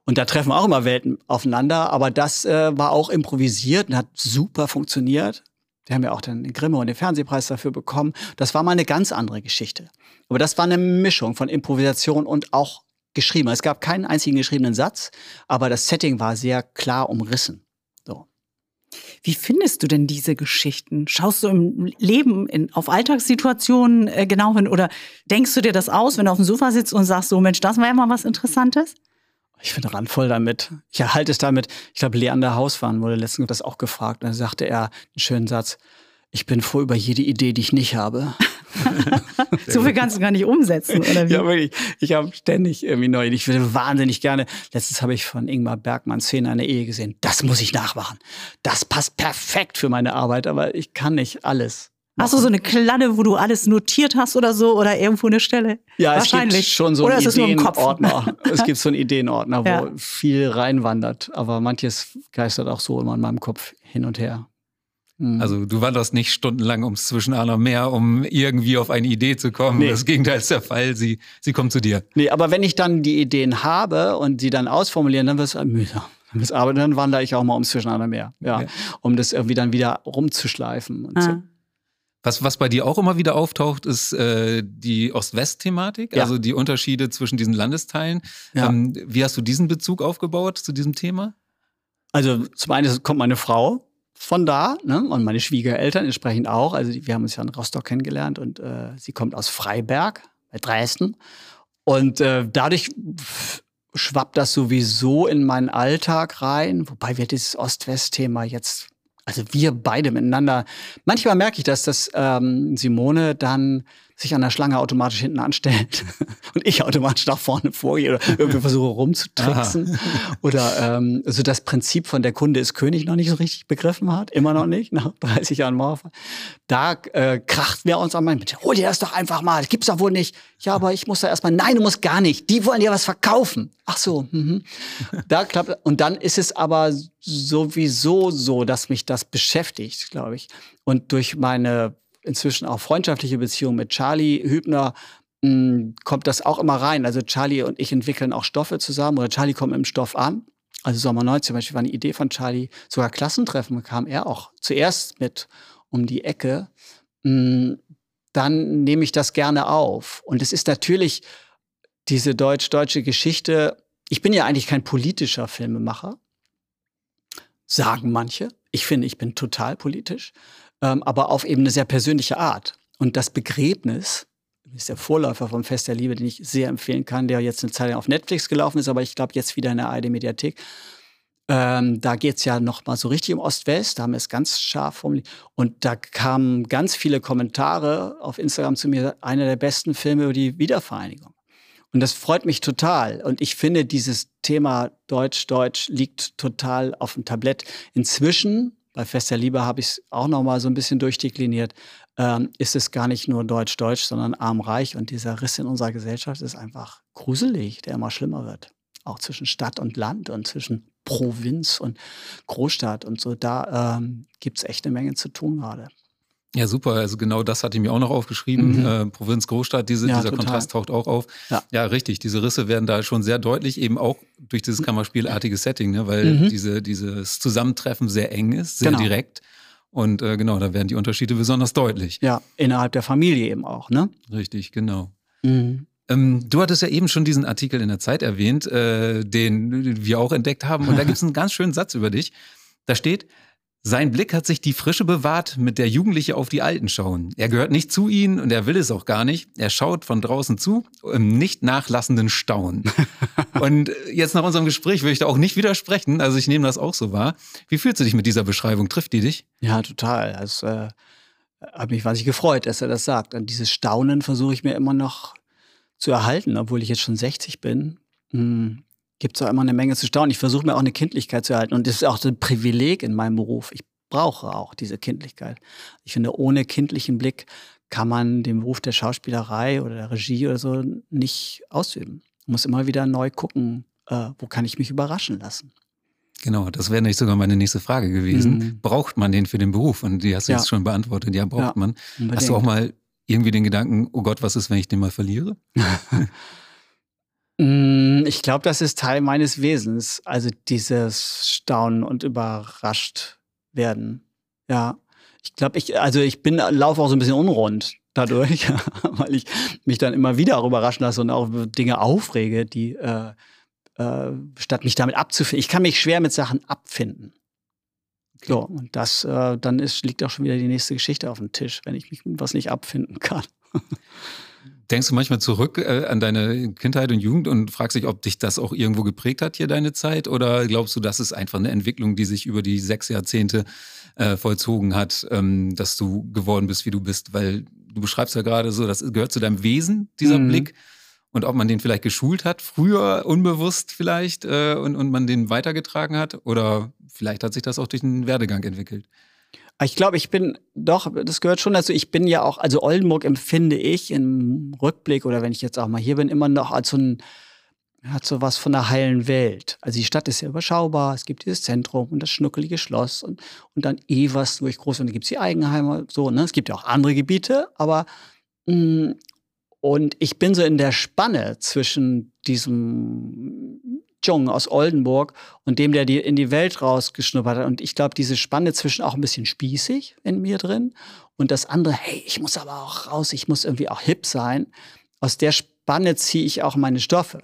Speaker 3: Und da treffen auch immer Welten aufeinander, aber das äh, war auch improvisiert und hat super funktioniert. Wir haben ja auch den Grimme und den Fernsehpreis dafür bekommen. Das war mal eine ganz andere Geschichte. Aber das war eine Mischung von Improvisation und auch geschrieben. Es gab keinen einzigen geschriebenen Satz, aber das Setting war sehr klar umrissen. So.
Speaker 2: Wie findest du denn diese Geschichten? Schaust du im Leben in, auf Alltagssituationen äh, genau hin oder denkst du dir das aus, wenn du auf dem Sofa sitzt und sagst, so Mensch, das war ja mal was Interessantes?
Speaker 3: Ich bin randvoll damit. Ich erhalte es damit. Ich glaube, Leander Hausmann wurde letztens das auch gefragt. Und dann sagte er einen schönen Satz. Ich bin froh über jede Idee, die ich nicht habe. <laughs>
Speaker 2: so viel kannst du gar nicht umsetzen, oder wie?
Speaker 3: Ja, wirklich. Ich habe ständig irgendwie neu. Ich würde wahnsinnig gerne. Letztens habe ich von Ingmar Bergmann Szene einer Ehe gesehen. Das muss ich nachmachen. Das passt perfekt für meine Arbeit, aber ich kann nicht alles.
Speaker 2: Hast du so eine Kladde, wo du alles notiert hast oder so oder irgendwo eine Stelle?
Speaker 3: Ja, Wahrscheinlich. es gibt schon so einen Ideenordner. <laughs> es gibt so einen Ideenordner, wo ja. viel reinwandert, aber manches geistert auch so immer in meinem Kopf hin und her.
Speaker 1: Mhm. Also du wanderst nicht stundenlang ums Zwischenahner Meer, um irgendwie auf eine Idee zu kommen. Nee. Das Gegenteil ist der Fall. Sie, sie kommt zu dir.
Speaker 3: Nee, aber wenn ich dann die Ideen habe und sie dann ausformulieren, dann wird es mühsam. Aber dann wandere ich auch mal ums Zwischenahner Meer. Ja, ja. Um das irgendwie dann wieder rumzuschleifen. Und ah. so.
Speaker 1: Was, was bei dir auch immer wieder auftaucht, ist äh, die Ost-West-Thematik, ja. also die Unterschiede zwischen diesen Landesteilen. Ja. Ähm, wie hast du diesen Bezug aufgebaut zu diesem Thema?
Speaker 3: Also zum einen kommt meine Frau von da ne? und meine Schwiegereltern entsprechend auch. Also wir haben uns ja in Rostock kennengelernt und äh, sie kommt aus Freiberg bei Dresden. Und äh, dadurch schwappt das sowieso in meinen Alltag rein, wobei wir dieses Ost-West-Thema jetzt also wir beide miteinander. Manchmal merke ich das, dass ähm, Simone dann sich an der Schlange automatisch hinten anstellt <laughs> und ich automatisch nach vorne vorgehe oder irgendwie <laughs> versuche rumzutricksen. Oder ähm, so das Prinzip von der Kunde ist König noch nicht so richtig begriffen hat, immer noch nicht, nach 30 Jahren Mauerfall. Da äh, kracht wir uns an mein, bitte hol dir das doch einfach mal, das gibt's doch wohl nicht. Ja, aber ich muss da erstmal, nein, du musst gar nicht, die wollen dir was verkaufen. Ach so, mhm. da klappt, und dann ist es aber sowieso so, dass mich das beschäftigt, glaube ich. Und durch meine inzwischen auch freundschaftliche Beziehung mit Charlie Hübner mh, hm, kommt das auch immer rein. Also Charlie und ich entwickeln auch Stoffe zusammen oder Charlie kommt im Stoff an. Also Sommer 19 zum Beispiel war eine Idee von Charlie, sogar Klassentreffen kam er auch zuerst mit um die Ecke. Mh, hm, dann nehme ich das gerne auf. Und es ist natürlich diese deutsch-deutsche Geschichte. Ich bin ja eigentlich kein politischer Filmemacher, sagen manche. Ich finde, ich bin total politisch ähm, aber auf eben eine sehr persönliche Art. Und das Begräbnis ist der Vorläufer vom Fest der Liebe, den ich sehr empfehlen kann, der jetzt eine Zeit lang auf Netflix gelaufen ist, aber ich glaube jetzt wieder in der ARD-Mediathek. Ähm, da geht es ja noch mal so richtig um Ost-West, da haben wir es ganz scharf formuliert. Und da kamen ganz viele Kommentare auf Instagram zu mir, einer der besten Filme über die Wiedervereinigung. Und das freut mich total. Und ich finde, dieses Thema Deutsch-Deutsch liegt total auf dem Tablett. Inzwischen bei Fest der Liebe habe ich es auch noch mal so ein bisschen durchdekliniert, ähm, ist es gar nicht nur Deutsch-Deutsch, sondern arm-reich. Und dieser Riss in unserer Gesellschaft ist einfach gruselig, der immer schlimmer wird. Auch zwischen Stadt und Land und zwischen Provinz und Großstadt und so. Da ähm, gibt es echt eine Menge zu tun gerade.
Speaker 1: Ja, super. Also genau das hatte ich mir auch noch aufgeschrieben. Mhm. Äh, Provinz, Großstadt, diese, ja, dieser total. Kontrast taucht auch auf. Ja. ja. richtig. Diese Risse werden da schon sehr deutlich, eben auch durch dieses Kammerspielartige Setting, ne? weil mhm. diese, dieses Zusammentreffen sehr eng ist, sehr genau. direkt. Und äh, genau, da werden die Unterschiede besonders deutlich.
Speaker 3: Ja, innerhalb der Familie eben auch, ne?
Speaker 1: Richtig, genau. Mhm. Ähm, du hattest ja eben schon diesen Artikel in der Zeit erwähnt, äh, den wir auch entdeckt haben. Und da <laughs> gibt es einen ganz schönen Satz über dich. Da steht, sein Blick hat sich die Frische bewahrt, mit der Jugendliche auf die Alten schauen. Er gehört nicht zu ihnen und er will es auch gar nicht. Er schaut von draußen zu, im nicht nachlassenden Staunen. <laughs> und jetzt nach unserem Gespräch will ich da auch nicht widersprechen, also ich nehme das auch so wahr. Wie fühlst du dich mit dieser Beschreibung? Trifft die dich?
Speaker 3: Ja, total. Es äh, hat mich wahnsinnig gefreut, dass er das sagt. Und dieses Staunen versuche ich mir immer noch zu erhalten, obwohl ich jetzt schon 60 bin. Hm gibt es auch immer eine Menge zu staunen. Ich versuche mir auch eine Kindlichkeit zu erhalten. Und das ist auch ein Privileg in meinem Beruf. Ich brauche auch diese Kindlichkeit. Ich finde, ohne kindlichen Blick kann man den Beruf der Schauspielerei oder der Regie oder so nicht ausüben. Man muss immer wieder neu gucken, äh, wo kann ich mich überraschen lassen.
Speaker 1: Genau, das wäre nicht sogar meine nächste Frage gewesen. Mhm. Braucht man den für den Beruf? Und die hast du ja. jetzt schon beantwortet. Ja, braucht ja, man. Unbedingt. Hast du auch mal irgendwie den Gedanken, oh Gott, was ist, wenn ich den mal verliere? <laughs>
Speaker 3: Mm, ich glaube, das ist Teil meines Wesens. Also dieses Staunen und überrascht werden. Ja. Ich glaube, ich, also ich bin, laufe auch so ein bisschen unrund dadurch, <laughs> weil ich mich dann immer wieder auch überraschen lasse und auch Dinge aufrege, die äh, äh, statt mich damit abzufinden. Ich kann mich schwer mit Sachen abfinden. Okay. So, und das, äh, dann ist, liegt auch schon wieder die nächste Geschichte auf dem Tisch, wenn ich mich mit was nicht abfinden kann. <laughs>
Speaker 1: Denkst du manchmal zurück äh, an deine Kindheit und Jugend und fragst dich, ob dich das auch irgendwo geprägt hat hier deine Zeit? Oder glaubst du, das ist einfach eine Entwicklung, die sich über die sechs Jahrzehnte äh, vollzogen hat, ähm, dass du geworden bist, wie du bist? Weil du beschreibst ja gerade so, das gehört zu deinem Wesen, dieser mhm. Blick. Und ob man den vielleicht geschult hat, früher unbewusst vielleicht, äh, und, und man den weitergetragen hat? Oder vielleicht hat sich das auch durch den Werdegang entwickelt?
Speaker 3: Ich glaube, ich bin doch, das gehört schon dazu. Ich bin ja auch, also Oldenburg empfinde ich im Rückblick oder wenn ich jetzt auch mal hier bin, immer noch als so ein, hat so was von der heilen Welt. Also die Stadt ist ja überschaubar, es gibt dieses Zentrum und das schnuckelige Schloss und, und dann Evers, ich groß bin, da gibt es die Eigenheime, so, ne? Es gibt ja auch andere Gebiete, aber mh, mm, und ich bin so in der Spanne zwischen diesem Jung aus Oldenburg und dem, der die in die Welt rausgeschnuppert hat. Und ich glaube, diese Spanne zwischen auch ein bisschen spießig in mir drin und das andere, hey, ich muss aber auch raus, ich muss irgendwie auch hip sein. Aus der Spanne ziehe ich auch meine Stoffe.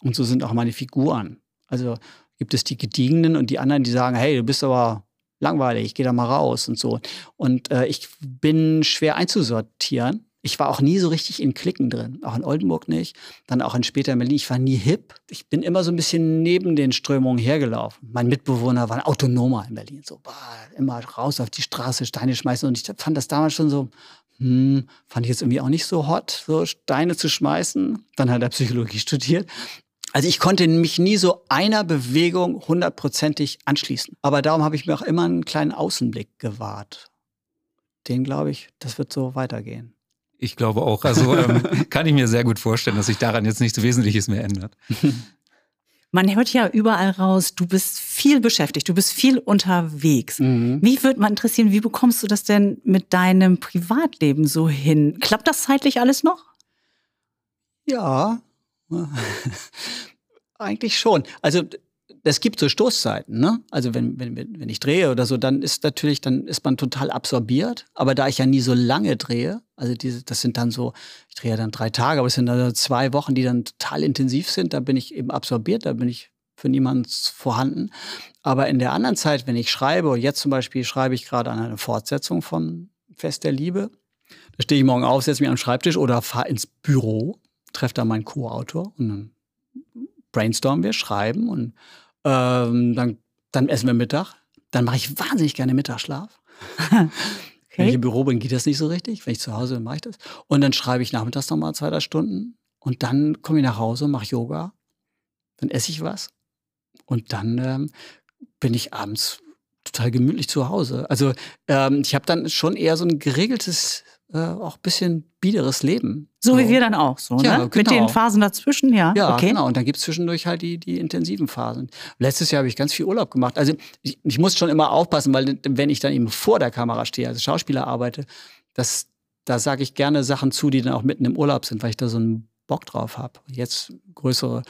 Speaker 3: Und so sind auch meine Figuren. Also gibt es die Gediegenen und die anderen, die sagen, hey, du bist aber langweilig, ich gehe da mal raus und so. Und äh, ich bin schwer einzusortieren Ich war auch nie so richtig in Klicken drin. Auch in Oldenburg nicht. Dann auch in später in Berlin. Ich war nie hip. Ich bin immer so ein bisschen neben den Strömungen hergelaufen. Mein Mitbewohner war ein Autonomer in Berlin. So, bah, immer raus auf die Straße, Steine schmeißen. Und ich fand das damals schon so, hm, fand ich jetzt irgendwie auch nicht so hot, so Steine zu schmeißen. Dann hat er Psychologie studiert. Also ich konnte mich nie so einer Bewegung hundertprozentig anschließen. Aber darum habe ich mir auch immer einen kleinen Außenblick gewahrt. Den glaube ich, das wird so weitergehen.
Speaker 1: Ich glaube auch. Also ähm, <laughs> kann ich mir sehr gut vorstellen, dass sich daran jetzt nichts Wesentliches mehr ändert. <laughs>
Speaker 2: Man hört ja überall raus, du bist viel beschäftigt, du bist viel unterwegs. Mhm. Mich würde mal interessieren, wie bekommst du das denn mit deinem Privatleben so hin? Klappt das zeitlich alles noch?
Speaker 3: Ja, <laughs> eigentlich schon. Also es gibt so Stoßzeiten, ne? Also wenn, wenn, wenn ich drehe oder so, dann ist natürlich, dann ist man total absorbiert. Aber da ich ja nie so lange drehe, also diese, das sind dann so, ich drehe ja dann drei Tage, aber es sind dann zwei Wochen, die dann total intensiv sind, da bin ich eben absorbiert, da bin ich für niemanden vorhanden. Aber in der anderen Zeit, wenn ich schreibe, und jetzt zum Beispiel schreibe ich gerade an eine Fortsetzung von Fest der Liebe, da stehe ich morgen auf, setze mich am Schreibtisch oder fahre ins Büro, treffe da meinen Co-Autor und dann brainstormen wir, schreiben und ähm, dann, dann essen wir Mittag. Dann mache ich wahnsinnig gerne Mittagsschlaf. <laughs> okay. Wenn ich im Büro bin, geht das nicht so richtig. Wenn ich zu Hause bin, mache ich das. Und dann schreibe ich nachmittags nochmal zwei, drei Stunden. Und dann komme ich nach Hause, mache Yoga. Dann esse ich was. Und dann ähm, bin ich abends total gemütlich zu Hause. Also ähm, ich habe dann schon eher so ein geregeltes äh, auch ein bisschen biederes Leben.
Speaker 2: So, so, wie wir dann auch, so, ja, ne? Genau. Mit den Phasen dazwischen, ja.
Speaker 3: Ja, okay. genau. Und dann gibt es zwischendurch halt die, die intensiven Phasen. Letztes Jahr habe ich ganz viel Urlaub gemacht. Also ich, ich, muss schon immer aufpassen, weil wenn ich dann eben vor der Kamera stehe, also Schauspieler arbeite, das, da sage ich gerne Sachen zu, die dann auch mitten im Urlaub sind, weil ich da so einen Bock drauf habe. Jetzt größere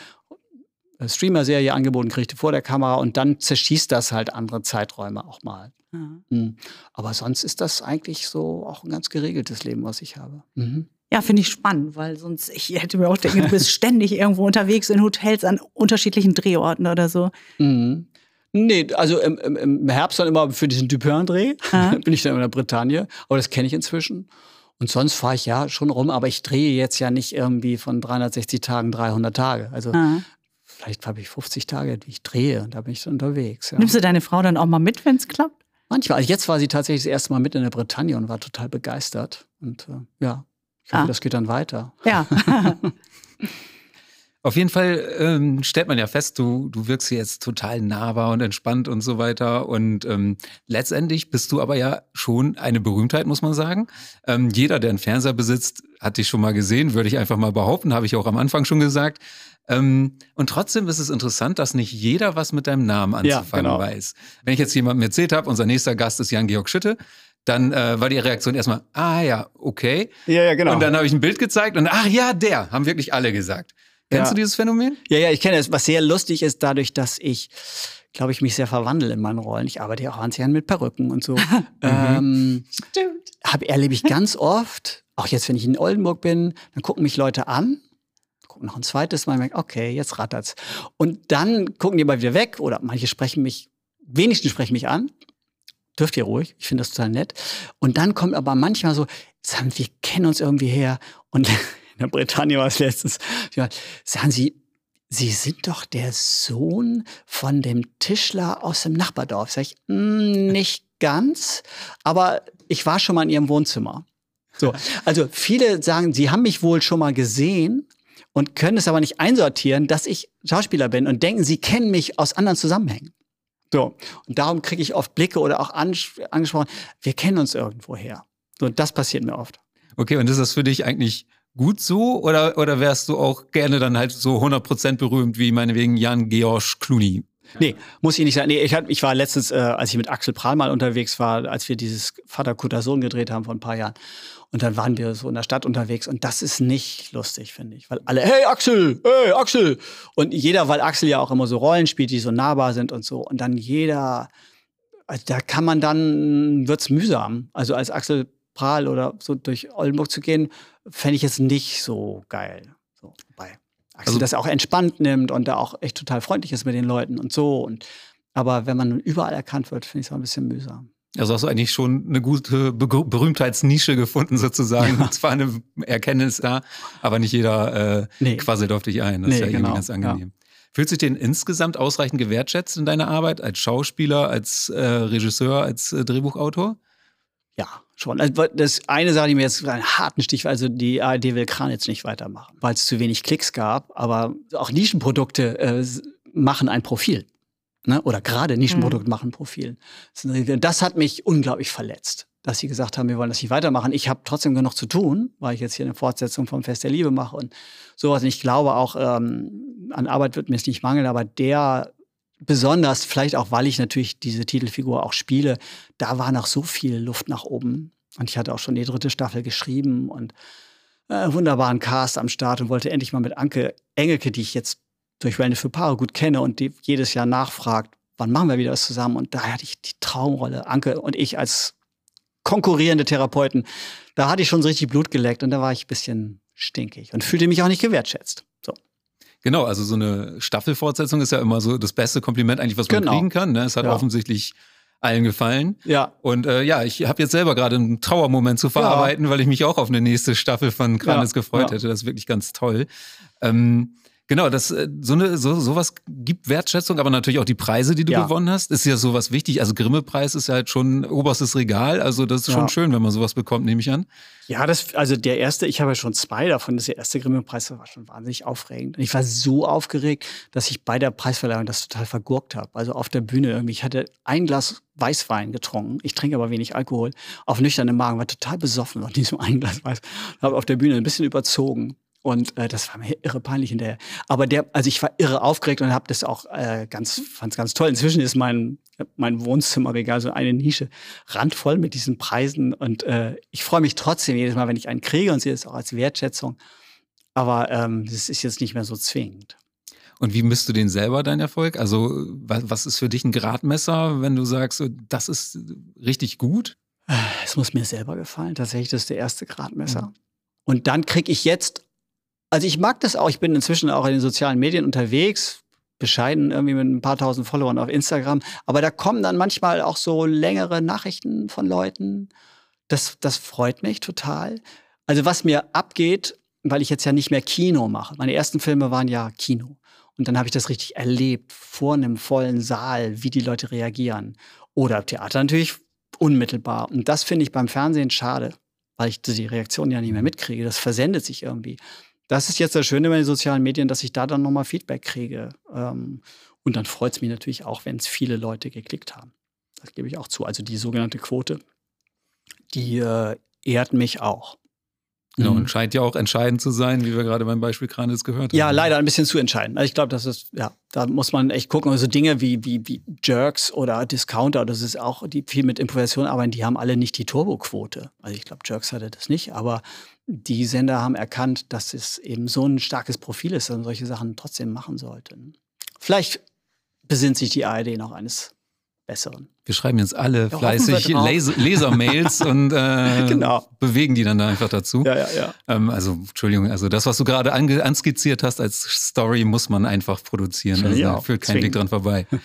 Speaker 3: Streamer-Serie angeboten kriegte vor der Kamera und dann zerschießt das halt andere Zeiträume auch mal. Mhm. Aber sonst ist das eigentlich so auch ein ganz geregeltes Leben, was ich habe. Mhm.
Speaker 2: Ja, finde ich spannend, weil sonst, ich hätte mir auch denken, du bist ständig irgendwo unterwegs in Hotels an unterschiedlichen Drehorten oder so.
Speaker 3: Mhm. Nee, also im, im, Herbst dann immer für diesen Dupin-Dreh <laughs> bin ich dann in der Bretagne, aber das kenne ich inzwischen. Und sonst fahre ich ja schon rum, aber ich drehe jetzt ja nicht irgendwie von 360 Tagen 300 Tage. Also Aha. Vielleicht habe ich 50 Tage, die ich drehe und da bin ich so unterwegs. Ja.
Speaker 2: Nimmst du deine Frau dann auch mal mit, wenn es klappt?
Speaker 3: Manchmal. Also jetzt war sie tatsächlich das erste Mal mit in der Bretagne und war total begeistert. Und äh, ja, ich hoffe, ah. das geht dann weiter.
Speaker 2: Ja. <laughs>
Speaker 1: Auf jeden Fall ähm, stellt man ja fest, du, du wirkst jetzt total nahbar und entspannt und so weiter. Und ähm, letztendlich bist du aber ja schon eine Berühmtheit, muss man sagen. Ähm, jeder, der einen Fernseher besitzt, hat dich schon mal gesehen, würde ich einfach mal behaupten, habe ich auch am Anfang schon gesagt. Ähm, und trotzdem ist es interessant, dass nicht jeder was mit deinem Namen anzufangen ja, genau. weiß. Wenn ich jetzt jemandem erzählt habe, unser nächster Gast ist Jan-Georg Schütte, dann äh, war die Reaktion erstmal, ah ja, okay.
Speaker 3: Ja, ja, genau.
Speaker 1: Und dann habe ich ein Bild gezeigt und ach ja, der, haben wirklich alle gesagt. Kennst ja. du dieses Phänomen?
Speaker 3: Ja, ja, ich kenne es. Was sehr lustig ist, dadurch, dass ich, glaube ich, mich sehr verwandle in meinen Rollen. Ich arbeite ja auch an mit Perücken und so. <laughs> ähm, Stimmt. Hab, erlebe ich ganz oft, auch jetzt, wenn ich in Oldenburg bin, dann gucken mich Leute an gucken noch ein zweites Mal, merken, okay, jetzt rattert's. Und dann gucken die mal wieder weg oder manche sprechen mich, wenigstens sprechen mich an. Dürft ihr ruhig, ich finde das total nett. Und dann kommt aber manchmal so, sagen, wir kennen uns irgendwie her. Und <laughs> in der Bretagne war es letztens, sagen sie, Sie sind doch der Sohn von dem Tischler aus dem Nachbardorf. Sag ich, mm, nicht ganz, aber ich war schon mal in Ihrem Wohnzimmer. So, <laughs> also viele sagen, sie haben mich wohl schon mal gesehen, und können es aber nicht einsortieren, dass ich Schauspieler bin und denken, sie kennen mich aus anderen Zusammenhängen. So. Und darum kriege ich oft Blicke oder auch angesprochen, wir kennen uns irgendwoher. So, das passiert mir oft.
Speaker 1: Okay, und ist das für dich eigentlich gut so oder, oder wärst du auch gerne dann halt so 100% berühmt wie meinetwegen Jan Georg Clooney?
Speaker 3: Nee, muss ich nicht sagen. Nee, ich, hab, ich war letztens, äh, als ich mit Axel Prahl mal unterwegs war, als wir dieses Vater Kutter Sohn gedreht haben vor ein paar Jahren. Und dann waren wir so in der Stadt unterwegs und das ist nicht lustig, finde ich. Weil alle, hey Axel, hey Axel. Und jeder, weil Axel ja auch immer so Rollen spielt, die so nahbar sind und so. Und dann jeder, also da kann man dann, wird's mühsam. Also als Axel Prahl oder so durch Oldenburg zu gehen, fände ich es nicht so geil. So, bei Axel also, das auch entspannt nimmt und da auch echt total freundlich ist mit den Leuten und so. Und, aber wenn man überall erkannt wird, finde ich es auch ein bisschen mühsam.
Speaker 1: Also hast du eigentlich schon eine gute Be Berühmtheitsnische gefunden, sozusagen. Ja. Zwar eine Erkenntnis da, aber nicht jeder äh, nee. quasselt auf dich ein. Das nee, ist ja genau. irgendwie ganz angenehm. Ja. Fühlst du dich denn insgesamt ausreichend gewertschätzt in deiner Arbeit als Schauspieler, als äh, Regisseur, als äh, Drehbuchautor?
Speaker 3: Ja, schon. Also das eine Sache, die mir jetzt einen harten Stich, also die ARD will Kran jetzt nicht weitermachen, weil es zu wenig Klicks gab. Aber auch Nischenprodukte äh, machen ein Profil. Ne? Oder gerade Nischenprodukte mhm. machen ein Profil. Das hat mich unglaublich verletzt, dass sie gesagt haben, wir wollen das nicht weitermachen. Ich habe trotzdem genug zu tun, weil ich jetzt hier eine Fortsetzung vom Fest der Liebe mache und sowas. Und ich glaube auch, ähm, an Arbeit wird mir es nicht mangeln, aber der besonders, vielleicht auch, weil ich natürlich diese Titelfigur auch spiele, da war noch so viel Luft nach oben. Und ich hatte auch schon die dritte Staffel geschrieben und äh, wunderbaren Cast am Start und wollte endlich mal mit Anke Engelke, die ich jetzt durch Wellness für Paare gut kenne und die jedes Jahr nachfragt, wann machen wir wieder was zusammen? Und da hatte ich die Traumrolle, Anke und ich als konkurrierende Therapeuten, da hatte ich schon so richtig Blut geleckt und da war ich ein bisschen stinkig und fühlte mich auch nicht gewertschätzt.
Speaker 1: Genau, also so eine Staffelfortsetzung ist ja immer so das beste Kompliment eigentlich, was man genau. kriegen kann. Ne? Es hat ja. offensichtlich allen gefallen.
Speaker 3: Ja.
Speaker 1: Und äh, ja, ich habe jetzt selber gerade einen Trauermoment zu verarbeiten, ja. weil ich mich auch auf eine nächste Staffel von Kranis ja. gefreut hätte. Das ist wirklich ganz toll. Ähm, Genau, das äh, so eine so sowas gibt Wertschätzung, aber natürlich auch die Preise, die du ja. gewonnen hast, ist ja sowas wichtig. Also Grimme-Preis ist ja halt schon oberstes Regal, also das ist ja. schon schön, wenn man sowas bekommt, nehme ich an.
Speaker 3: Ja, das also der erste, ich habe ja schon zwei davon. Das der erste Grimme-Preis war schon wahnsinnig aufregend. Und ich war so aufgeregt, dass ich bei der Preisverleihung das total vergurkt habe. Also auf der Bühne irgendwie. Ich hatte ein Glas Weißwein getrunken. Ich trinke aber wenig Alkohol. Auf nüchternem Magen war total besoffen von diesem <laughs> ein Glas Weiß. Habe auf der Bühne ein bisschen überzogen und äh, das war mir irre peinlich hinterher. Aber der, also ich war irre aufgeregt und habe das auch äh, ganz, fand's ganz toll. Inzwischen ist mein mein Wohnzimmerregal so eine Nische randvoll mit diesen Preisen und äh, ich freue mich trotzdem jedes Mal, wenn ich einen kriege und sehe es auch als Wertschätzung. Aber ähm, das ist jetzt nicht mehr so zwingend.
Speaker 1: Und wie misst du den selber, dein Erfolg? Also, was, was ist für dich ein Gradmesser, wenn du sagst, das ist richtig gut?
Speaker 3: Es muss mir selber gefallen. Tatsächlich, das ist der erste Gradmesser. Mhm. Und dann kriege ich jetzt also ich mag das auch. Ich bin inzwischen auch in den sozialen Medien unterwegs, bescheiden irgendwie mit ein paar tausend Followern auf Instagram. Aber da kommen dann manchmal auch so längere Nachrichten von Leuten. Das, das freut mich total. Also was mir abgeht, weil ich jetzt ja nicht mehr Kino mache. Meine ersten Filme waren ja Kino. Und dann habe ich das richtig erlebt, vor einem vollen Saal, wie die Leute reagieren. Oder Theater natürlich unmittelbar. Und das finde ich beim Fernsehen schade, weil ich die Reaktion ja nicht mehr mitkriege. Das versendet sich irgendwie das ist jetzt das Schöne bei den sozialen Medien, dass ich da dann nochmal Feedback kriege. Ähm, und dann freut es mich natürlich auch, wenn es viele Leute geklickt haben. Das gebe ich auch zu. Also die sogenannte Quote, die äh, ehrt mich auch.
Speaker 1: Genau, und scheint ja auch entscheidend zu sein, wie wir gerade beim Beispiel Kranis gehört haben.
Speaker 3: Ja, leider ein bisschen zu entscheidend. Also ich glaube, das ist, ja, da muss man echt gucken. Also Dinge wie, wie, wie Jerks oder Discounter, das ist auch, die viel mit Improvisation arbeiten, die haben alle nicht die Turbo-Quote. Also ich glaube, Jerks hatte das nicht, aber die Sender haben erkannt, dass es eben so ein starkes Profil ist, dass man solche Sachen trotzdem machen sollte. Vielleicht besinnt sich die ARD noch eines Besseren.
Speaker 1: Wir schreiben jetzt alle ja, fleißig Lesermails <laughs> und äh, genau. bewegen die dann da einfach dazu.
Speaker 3: Ja, ja, ja.
Speaker 1: Ähm, also, Entschuldigung, also das, was du gerade anskizziert hast als Story, muss man einfach produzieren. Also, da führt kein Weg dran vorbei. <laughs>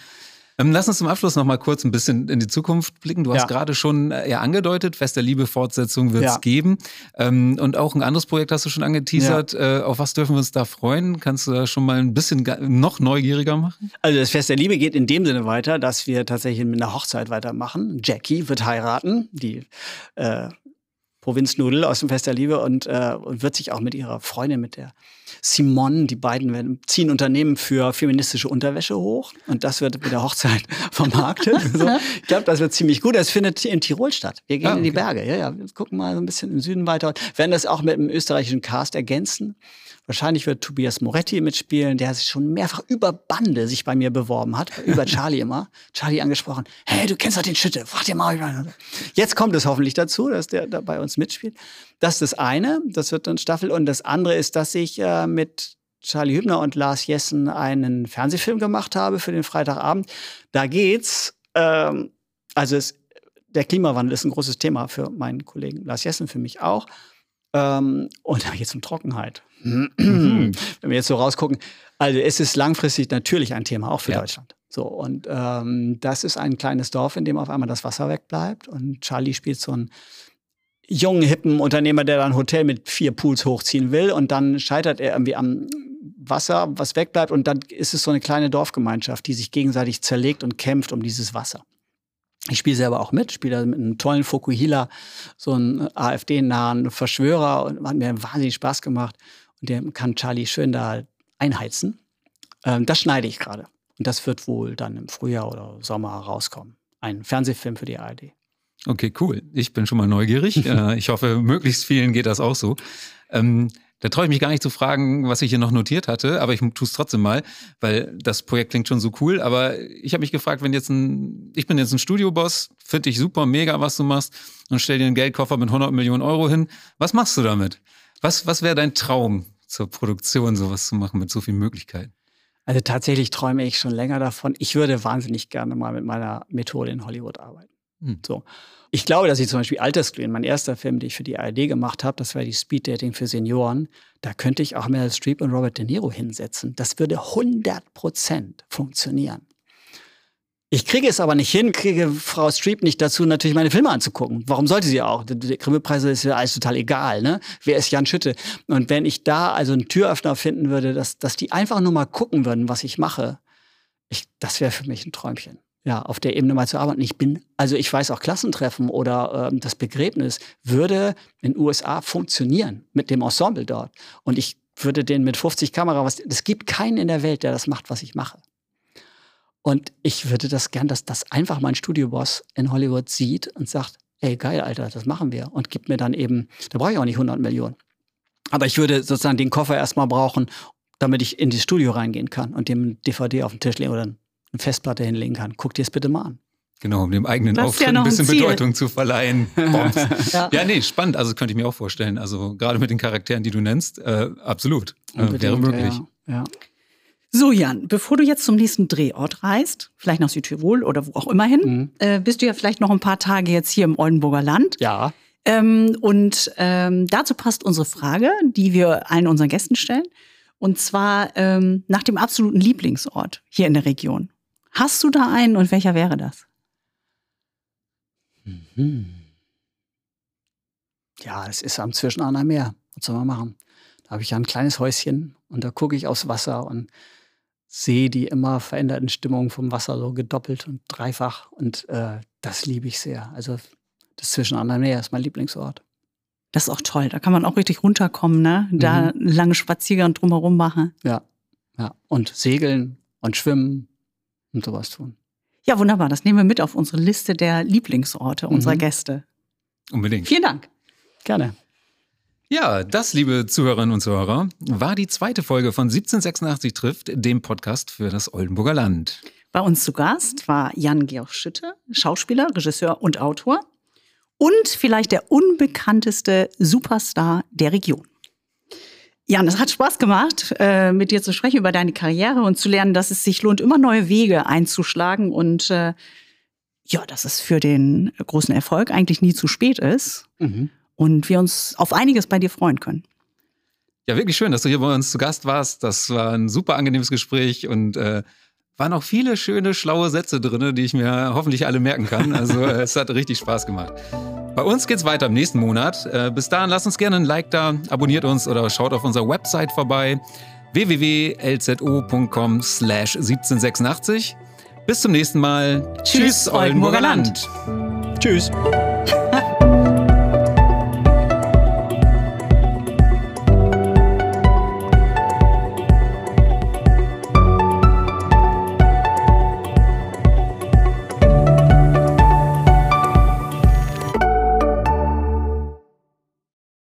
Speaker 1: Ähm, lass uns zum Abschluss noch mal kurz ein bisschen in die Zukunft blicken. Du hast ja. gerade schon äh, ja, angedeutet, Fest der Liebe Fortsetzung wird es ja. geben. Ähm, und auch ein anderes Projekt hast du schon angeteasert. Ja. Äh, auf was dürfen wir uns da freuen? Kannst du da schon mal ein bisschen noch neugieriger machen?
Speaker 3: Also das Fest der Liebe geht in dem Sinne weiter, dass wir tatsächlich mit einer Hochzeit weitermachen. Jackie wird heiraten, die äh, Provinznudel aus dem Fest der Liebe und, äh, und wird sich auch mit ihrer Freundin, mit der Simone, die beiden werden, ziehen Unternehmen für feministische Unterwäsche hoch und das wird mit der Hochzeit <laughs> vermarktet. <laughs> so. Ich glaube, das wird ziemlich gut. Das findet in Tirol statt. Wir gehen ah, okay. in die Berge. Ja, ja, wir gucken mal so ein bisschen im Süden weiter. werden das auch mit dem österreichischen Cast ergänzen. Wahrscheinlich wird Tobias Moretti mitspielen, der sich schon mehrfach über Bande sich bei mir beworben hat, über <laughs> Charlie immer. Charlie angesprochen, hey, du kennst doch den Schütte, frag dir mal. Jetzt kommt es hoffentlich dazu, dass der da bei uns mitspielt. Das ist das eine, das wird dann Staffel. Und das andere ist, dass ich äh, mit Charlie Hübner und Lars Jessen einen Fernsehfilm gemacht habe für den Freitagabend. Da geht's, ähm, also es, der Klimawandel ist ein großes Thema für meinen Kollegen Lars Jessen, für mich auch. Ähm, und da geht es um Trockenheit. <clears throat> Wenn wir jetzt so rausgucken, also es ist langfristig natürlich ein Thema, auch für
Speaker 1: Ja.
Speaker 3: Deutschland. So, und ähm, das ist ein kleines Dorf, in dem auf einmal das Wasser wegbleibt. Und Charlie spielt so einen jungen, hippen Unternehmer, der dann ein Hotel mit vier Pools hochziehen will. Und dann scheitert er irgendwie am Wasser, was wegbleibt. Und dann ist es so eine kleine Dorfgemeinschaft, die sich gegenseitig zerlegt und kämpft um dieses Wasser. Ich spiele selber auch mit, spiele mit einem tollen Fukuhila, so einen AfD-nahen Verschwörer und hat mir wahnsinnig Spaß gemacht. Und der kann Charlie schön da einheizen. Ähm, das schneide ich gerade. Und das wird wohl dann im Frühjahr oder Sommer rauskommen. Ein Fernsehfilm für die ARD.
Speaker 1: Okay, cool. Ich bin schon mal neugierig. <laughs> Äh, ich hoffe, möglichst vielen geht das auch so. Ähm, da traue ich mich gar nicht zu fragen, was ich hier noch notiert hatte, aber ich tue es trotzdem mal, weil das Projekt klingt schon so cool. Aber ich habe mich gefragt, wenn jetzt ein, ich bin jetzt ein Studioboss, finde ich super, mega, was du machst und stell dir einen Geldkoffer mit 100 Millionen Euro hin. Was machst du damit? Was, was wäre dein Traum zur Produktion, sowas zu machen mit so vielen Möglichkeiten?
Speaker 3: Also tatsächlich träume ich schon länger davon. Ich würde wahnsinnig gerne mal mit meiner Methode in Hollywood arbeiten.
Speaker 1: Hm.
Speaker 3: So. Ich glaube, dass ich zum Beispiel Alterscreen, mein erster Film, den ich für die ARD gemacht habe, das war die Speed Dating für Senioren, da könnte ich auch Meryl Streep und Robert De Niro hinsetzen. Das würde 100 Prozent funktionieren. Ich kriege es aber nicht hin, kriege Frau Streep nicht dazu, natürlich meine Filme anzugucken. Warum sollte sie auch? Die Grimme-Preise ist ja alles total egal, ne? Wer ist Jan Schütte? Und wenn ich da also einen Türöffner finden würde, dass, dass die einfach nur mal gucken würden, was ich mache, ich, das wäre für mich ein Träumchen. Ja, auf der Ebene mal zu arbeiten. Ich bin, also ich weiß auch Klassentreffen oder ähm, das Begräbnis würde in den USA funktionieren mit dem Ensemble dort. Und ich würde den mit 50 Kamera, was, es gibt keinen in der Welt, der das macht, was ich mache. Und ich würde das gern, dass das einfach mein Studioboss in Hollywood sieht und sagt, ey, geil, Alter, das machen wir. Und gibt mir dann eben, da brauche ich auch nicht 100 Millionen. Aber ich würde sozusagen den Koffer erstmal brauchen, damit ich in das Studio reingehen kann und dem DVD auf den Tisch legen oder eine Festplatte hinlegen kann. Guck dir es bitte mal an.
Speaker 1: Genau, um dem eigenen
Speaker 2: Das
Speaker 1: Auftritt
Speaker 2: ja
Speaker 1: ein bisschen
Speaker 2: ein.
Speaker 1: Bedeutung zu verleihen. <laughs>
Speaker 2: Ja.
Speaker 1: ja, nee, spannend. Also könnte ich mir auch vorstellen. Also gerade mit den Charakteren, die du nennst, äh, absolut. Äh, wäre möglich.
Speaker 3: Ja, ja.
Speaker 2: So, Jan, bevor du jetzt zum nächsten Drehort reist, vielleicht nach Südtirol oder wo auch immer hin,
Speaker 3: Mhm.
Speaker 2: äh, bist du ja vielleicht noch ein paar Tage jetzt hier im Oldenburger Land.
Speaker 3: ja.
Speaker 2: Ähm, und ähm, dazu passt unsere Frage, die wir allen unseren Gästen stellen. Und zwar ähm, nach dem absoluten Lieblingsort hier in der Region. Hast du da einen und welcher wäre das?
Speaker 3: Hm. Ja, es ist am Zwischenahner Meer. Was soll man machen? Da habe ich ja ein kleines Häuschen und da gucke ich aufs Wasser und sehe die immer veränderten Stimmungen vom Wasser so gedoppelt und dreifach. Und äh, das liebe ich sehr. Also das Zwischenahner Meer ist mein Lieblingsort.
Speaker 2: Das ist auch toll. Da kann man auch richtig runterkommen, ne? Da einen langen Spaziergang drumherum machen.
Speaker 3: Ja, ja. Und segeln und schwimmen und sowas tun.
Speaker 2: Ja, wunderbar. Das nehmen wir mit auf unsere Liste der Lieblingsorte unserer
Speaker 3: Mhm.
Speaker 2: Gäste.
Speaker 1: Unbedingt.
Speaker 2: Vielen Dank.
Speaker 3: Gerne.
Speaker 1: Ja, das, liebe Zuhörerinnen und Zuhörer, war die zweite Folge von 1786 trifft, dem Podcast für das Oldenburger Land.
Speaker 2: Bei uns zu Gast war Jan-Georg Schütte, Schauspieler, Regisseur und Autor. Und vielleicht der unbekannteste Superstar der Region. Jan, es hat Spaß gemacht, äh, mit dir zu sprechen über deine Karriere und zu lernen, dass es sich lohnt, immer neue Wege einzuschlagen und äh, ja, dass es für den großen Erfolg eigentlich nie zu spät ist
Speaker 3: Mhm.
Speaker 2: Und wir uns auf einiges bei dir freuen können.
Speaker 1: Ja, wirklich schön, dass du hier bei uns zu Gast warst. Das war ein super angenehmes Gespräch und äh, waren auch viele schöne, schlaue Sätze drin, die ich mir hoffentlich alle merken kann. <laughs> Also äh, es hat richtig Spaß gemacht. Bei uns geht's weiter im nächsten Monat. Äh, bis dahin lasst uns gerne ein Like da, abonniert uns oder schaut auf unserer Website vorbei www.lzo.com slash 1786. Bis zum nächsten Mal.
Speaker 2: Tschüss, Oldenburger Land.
Speaker 3: Tschüss. <laughs>